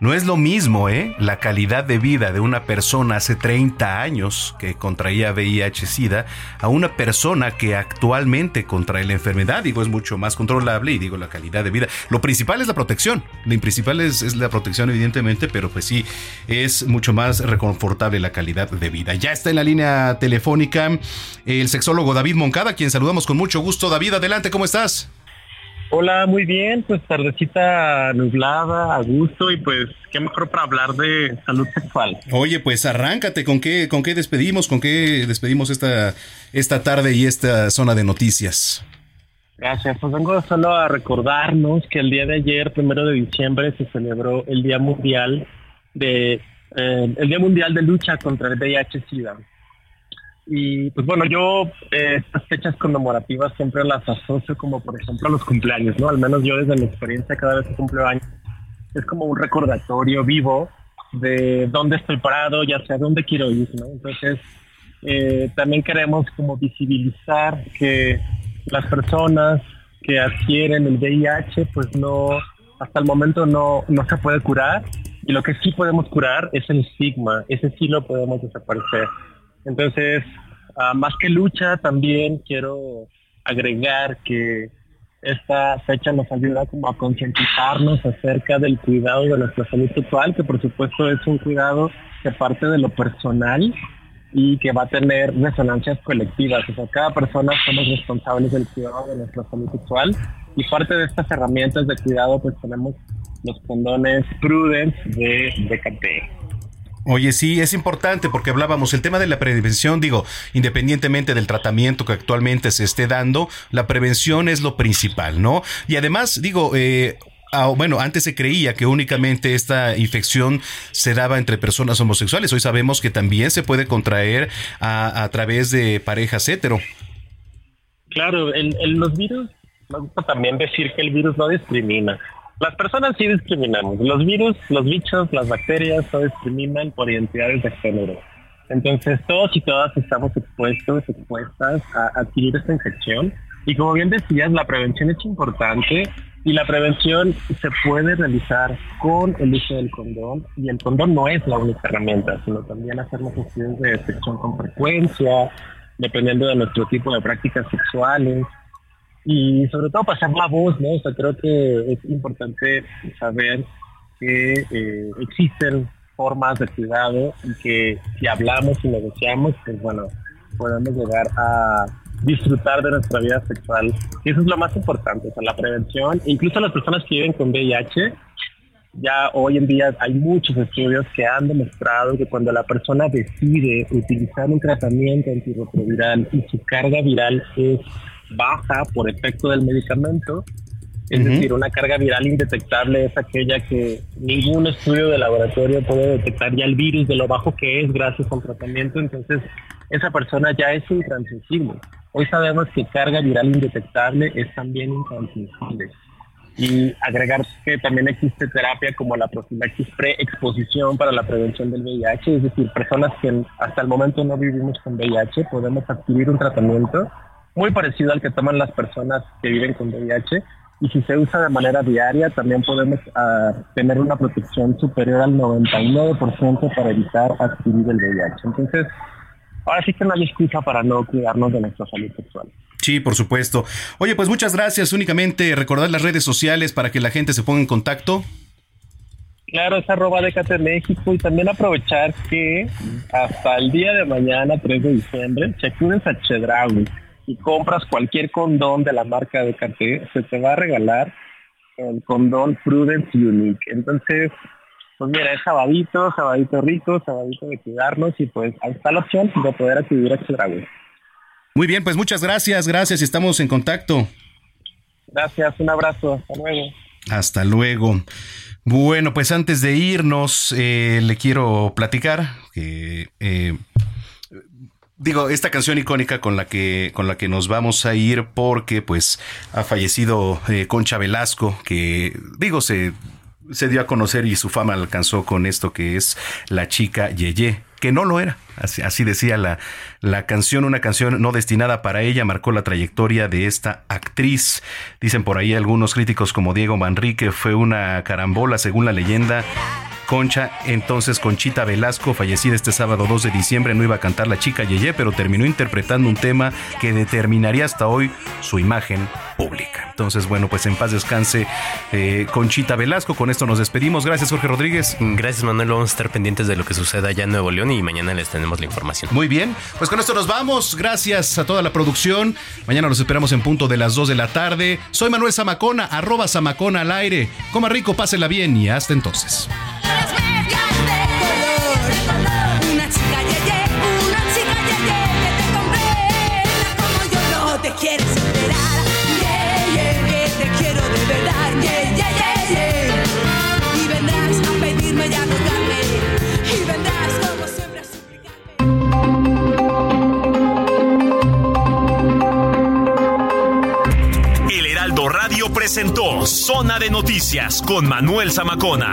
No es lo mismo, ¿eh? La calidad de vida de una persona hace 30 años que contraía VIH-Sida a una persona que actualmente contrae la enfermedad. Digo, es mucho más controlable y digo, la calidad de vida. Lo principal es la protección. Lo principal es, la protección, evidentemente, pero pues sí, es mucho más reconfortable la calidad de vida. Ya está en la línea telefónica el sexólogo David Moncada, quien saludamos con mucho gusto. David, adelante, ¿cómo estás? Hola, muy bien, pues tardecita nublada, a gusto y pues qué mejor para hablar de salud sexual. Oye, pues arráncate, ¿con qué, con qué despedimos? ¿Con qué despedimos esta, esta tarde y esta zona de noticias? Gracias, pues vengo solo a recordarnos que el día de ayer, primero de diciembre, se celebró el Día Mundial de eh, el Día Mundial de Lucha contra el VIH-Sida. Y pues bueno, yo eh, estas fechas conmemorativas siempre las asocio como por ejemplo a los cumpleaños, ¿no? Al menos yo desde mi experiencia cada vez que cumplo años es como un recordatorio vivo de dónde estoy parado y hacia dónde quiero ir, ¿no? Entonces, eh, también queremos como visibilizar que las personas que adquieren el VIH, pues no, hasta el momento no, no se puede curar y lo que sí podemos curar es el estigma, ese sí lo podemos desaparecer. Entonces, ah, más que lucha, también quiero agregar que esta fecha nos ayuda como a concientizarnos acerca del cuidado de nuestra salud sexual, que por supuesto es un cuidado que parte de lo personal y que va a tener resonancias colectivas. O sea, cada persona somos responsables del cuidado de nuestra salud sexual y parte de estas herramientas de cuidado pues tenemos los condones Prudence de DKT. Oye, sí, es importante porque hablábamos el tema de la prevención, digo, independientemente del tratamiento que actualmente se esté dando, la prevención es lo principal, ¿no? Y además, digo, eh, ah, bueno, antes se creía que únicamente esta infección se daba entre personas homosexuales. Hoy sabemos que también se puede contraer a, través de parejas hetero. Claro, en, los virus, me gusta también decir que el virus no discrimina. Las personas sí discriminamos. Los virus, los bichos, las bacterias no discriminan por identidades de género. Entonces todos y todas estamos expuestos, expuestas a adquirir esta infección. Y como bien decías, la prevención es importante y la prevención se puede realizar con el uso del condón. Y el condón no es la única herramienta, sino también hacer las estudios de detección con frecuencia, dependiendo de nuestro tipo de prácticas sexuales y sobre todo pasar la voz, ¿no? O sea, creo que es importante saber que eh, existen formas de cuidado y que si hablamos y negociamos, pues bueno, podemos llegar a disfrutar de nuestra vida sexual. Y eso es lo más importante, o sea, la prevención. Incluso las personas que viven con VIH, ya hoy en día hay muchos estudios que han demostrado que cuando la persona decide utilizar un tratamiento antirretroviral y su carga viral es baja por efecto del medicamento, es decir, una carga viral indetectable es aquella que ningún estudio de laboratorio puede detectar ya el virus de lo bajo que es gracias al tratamiento, entonces esa persona ya es intransmisible. Hoy sabemos que carga viral indetectable es también intransmisible y agregar que también existe terapia como la profilaxis pre-exposición para la prevención del VIH, es decir, personas que hasta el momento no vivimos con VIH podemos adquirir un tratamiento muy parecido al que toman las personas que viven con VIH y si se usa de manera diaria también podemos ah, tener una protección superior al 99% para evitar adquirir el VIH. Entonces, ahora sí que no hay excusa para no cuidarnos de nuestra salud sexual. Sí, por supuesto. Oye, pues muchas gracias. Únicamente recordar las redes sociales para que la gente se ponga en contacto. Claro, es arroba Decate México y también aprovechar que hasta el día de mañana, 3 de diciembre, acudes a Chedraui y compras cualquier condón de la marca Decate, se te va a regalar el condón Prudence Unique. Entonces, pues mira, es sabadito, sabadito rico, sabadito de cuidarnos y pues ahí está la opción de poder acudir a Chedraui. Muy bien, pues muchas gracias, gracias, estamos en contacto. Gracias, un abrazo, hasta luego. Hasta luego. Bueno, pues antes de irnos, eh, le quiero platicar que eh, digo esta canción icónica con la que con la que nos vamos a ir porque pues ha fallecido eh, Concha Velasco que digo se se dio a conocer y su fama alcanzó con esto que es la chica Yeye que no lo era. Así, decía la, la canción, una canción no destinada para ella, marcó la trayectoria de esta actriz. Dicen por ahí algunos críticos como Diego Manrique, fue una carambola según la leyenda. Concha, entonces Conchita Velasco, fallecida este sábado 2 de diciembre, no iba a cantar La chica Yeye, pero terminó interpretando un tema que determinaría hasta hoy su imagen pública. Entonces, bueno, pues en paz descanse eh, Conchita Velasco. Con esto nos despedimos. Gracias, Jorge Rodríguez. Gracias, Manuel. Vamos a estar pendientes de lo que suceda allá en Nuevo León y mañana les tenemos la información. Muy bien, pues con esto nos vamos. Gracias a toda la producción. Mañana los esperamos en punto de las 2 de la tarde. Soy Manuel Zamacona, arroba Zamacona al aire. Coma rico, pásela bien y hasta entonces. Presentó Zona de Noticias con Manuel Zamacona.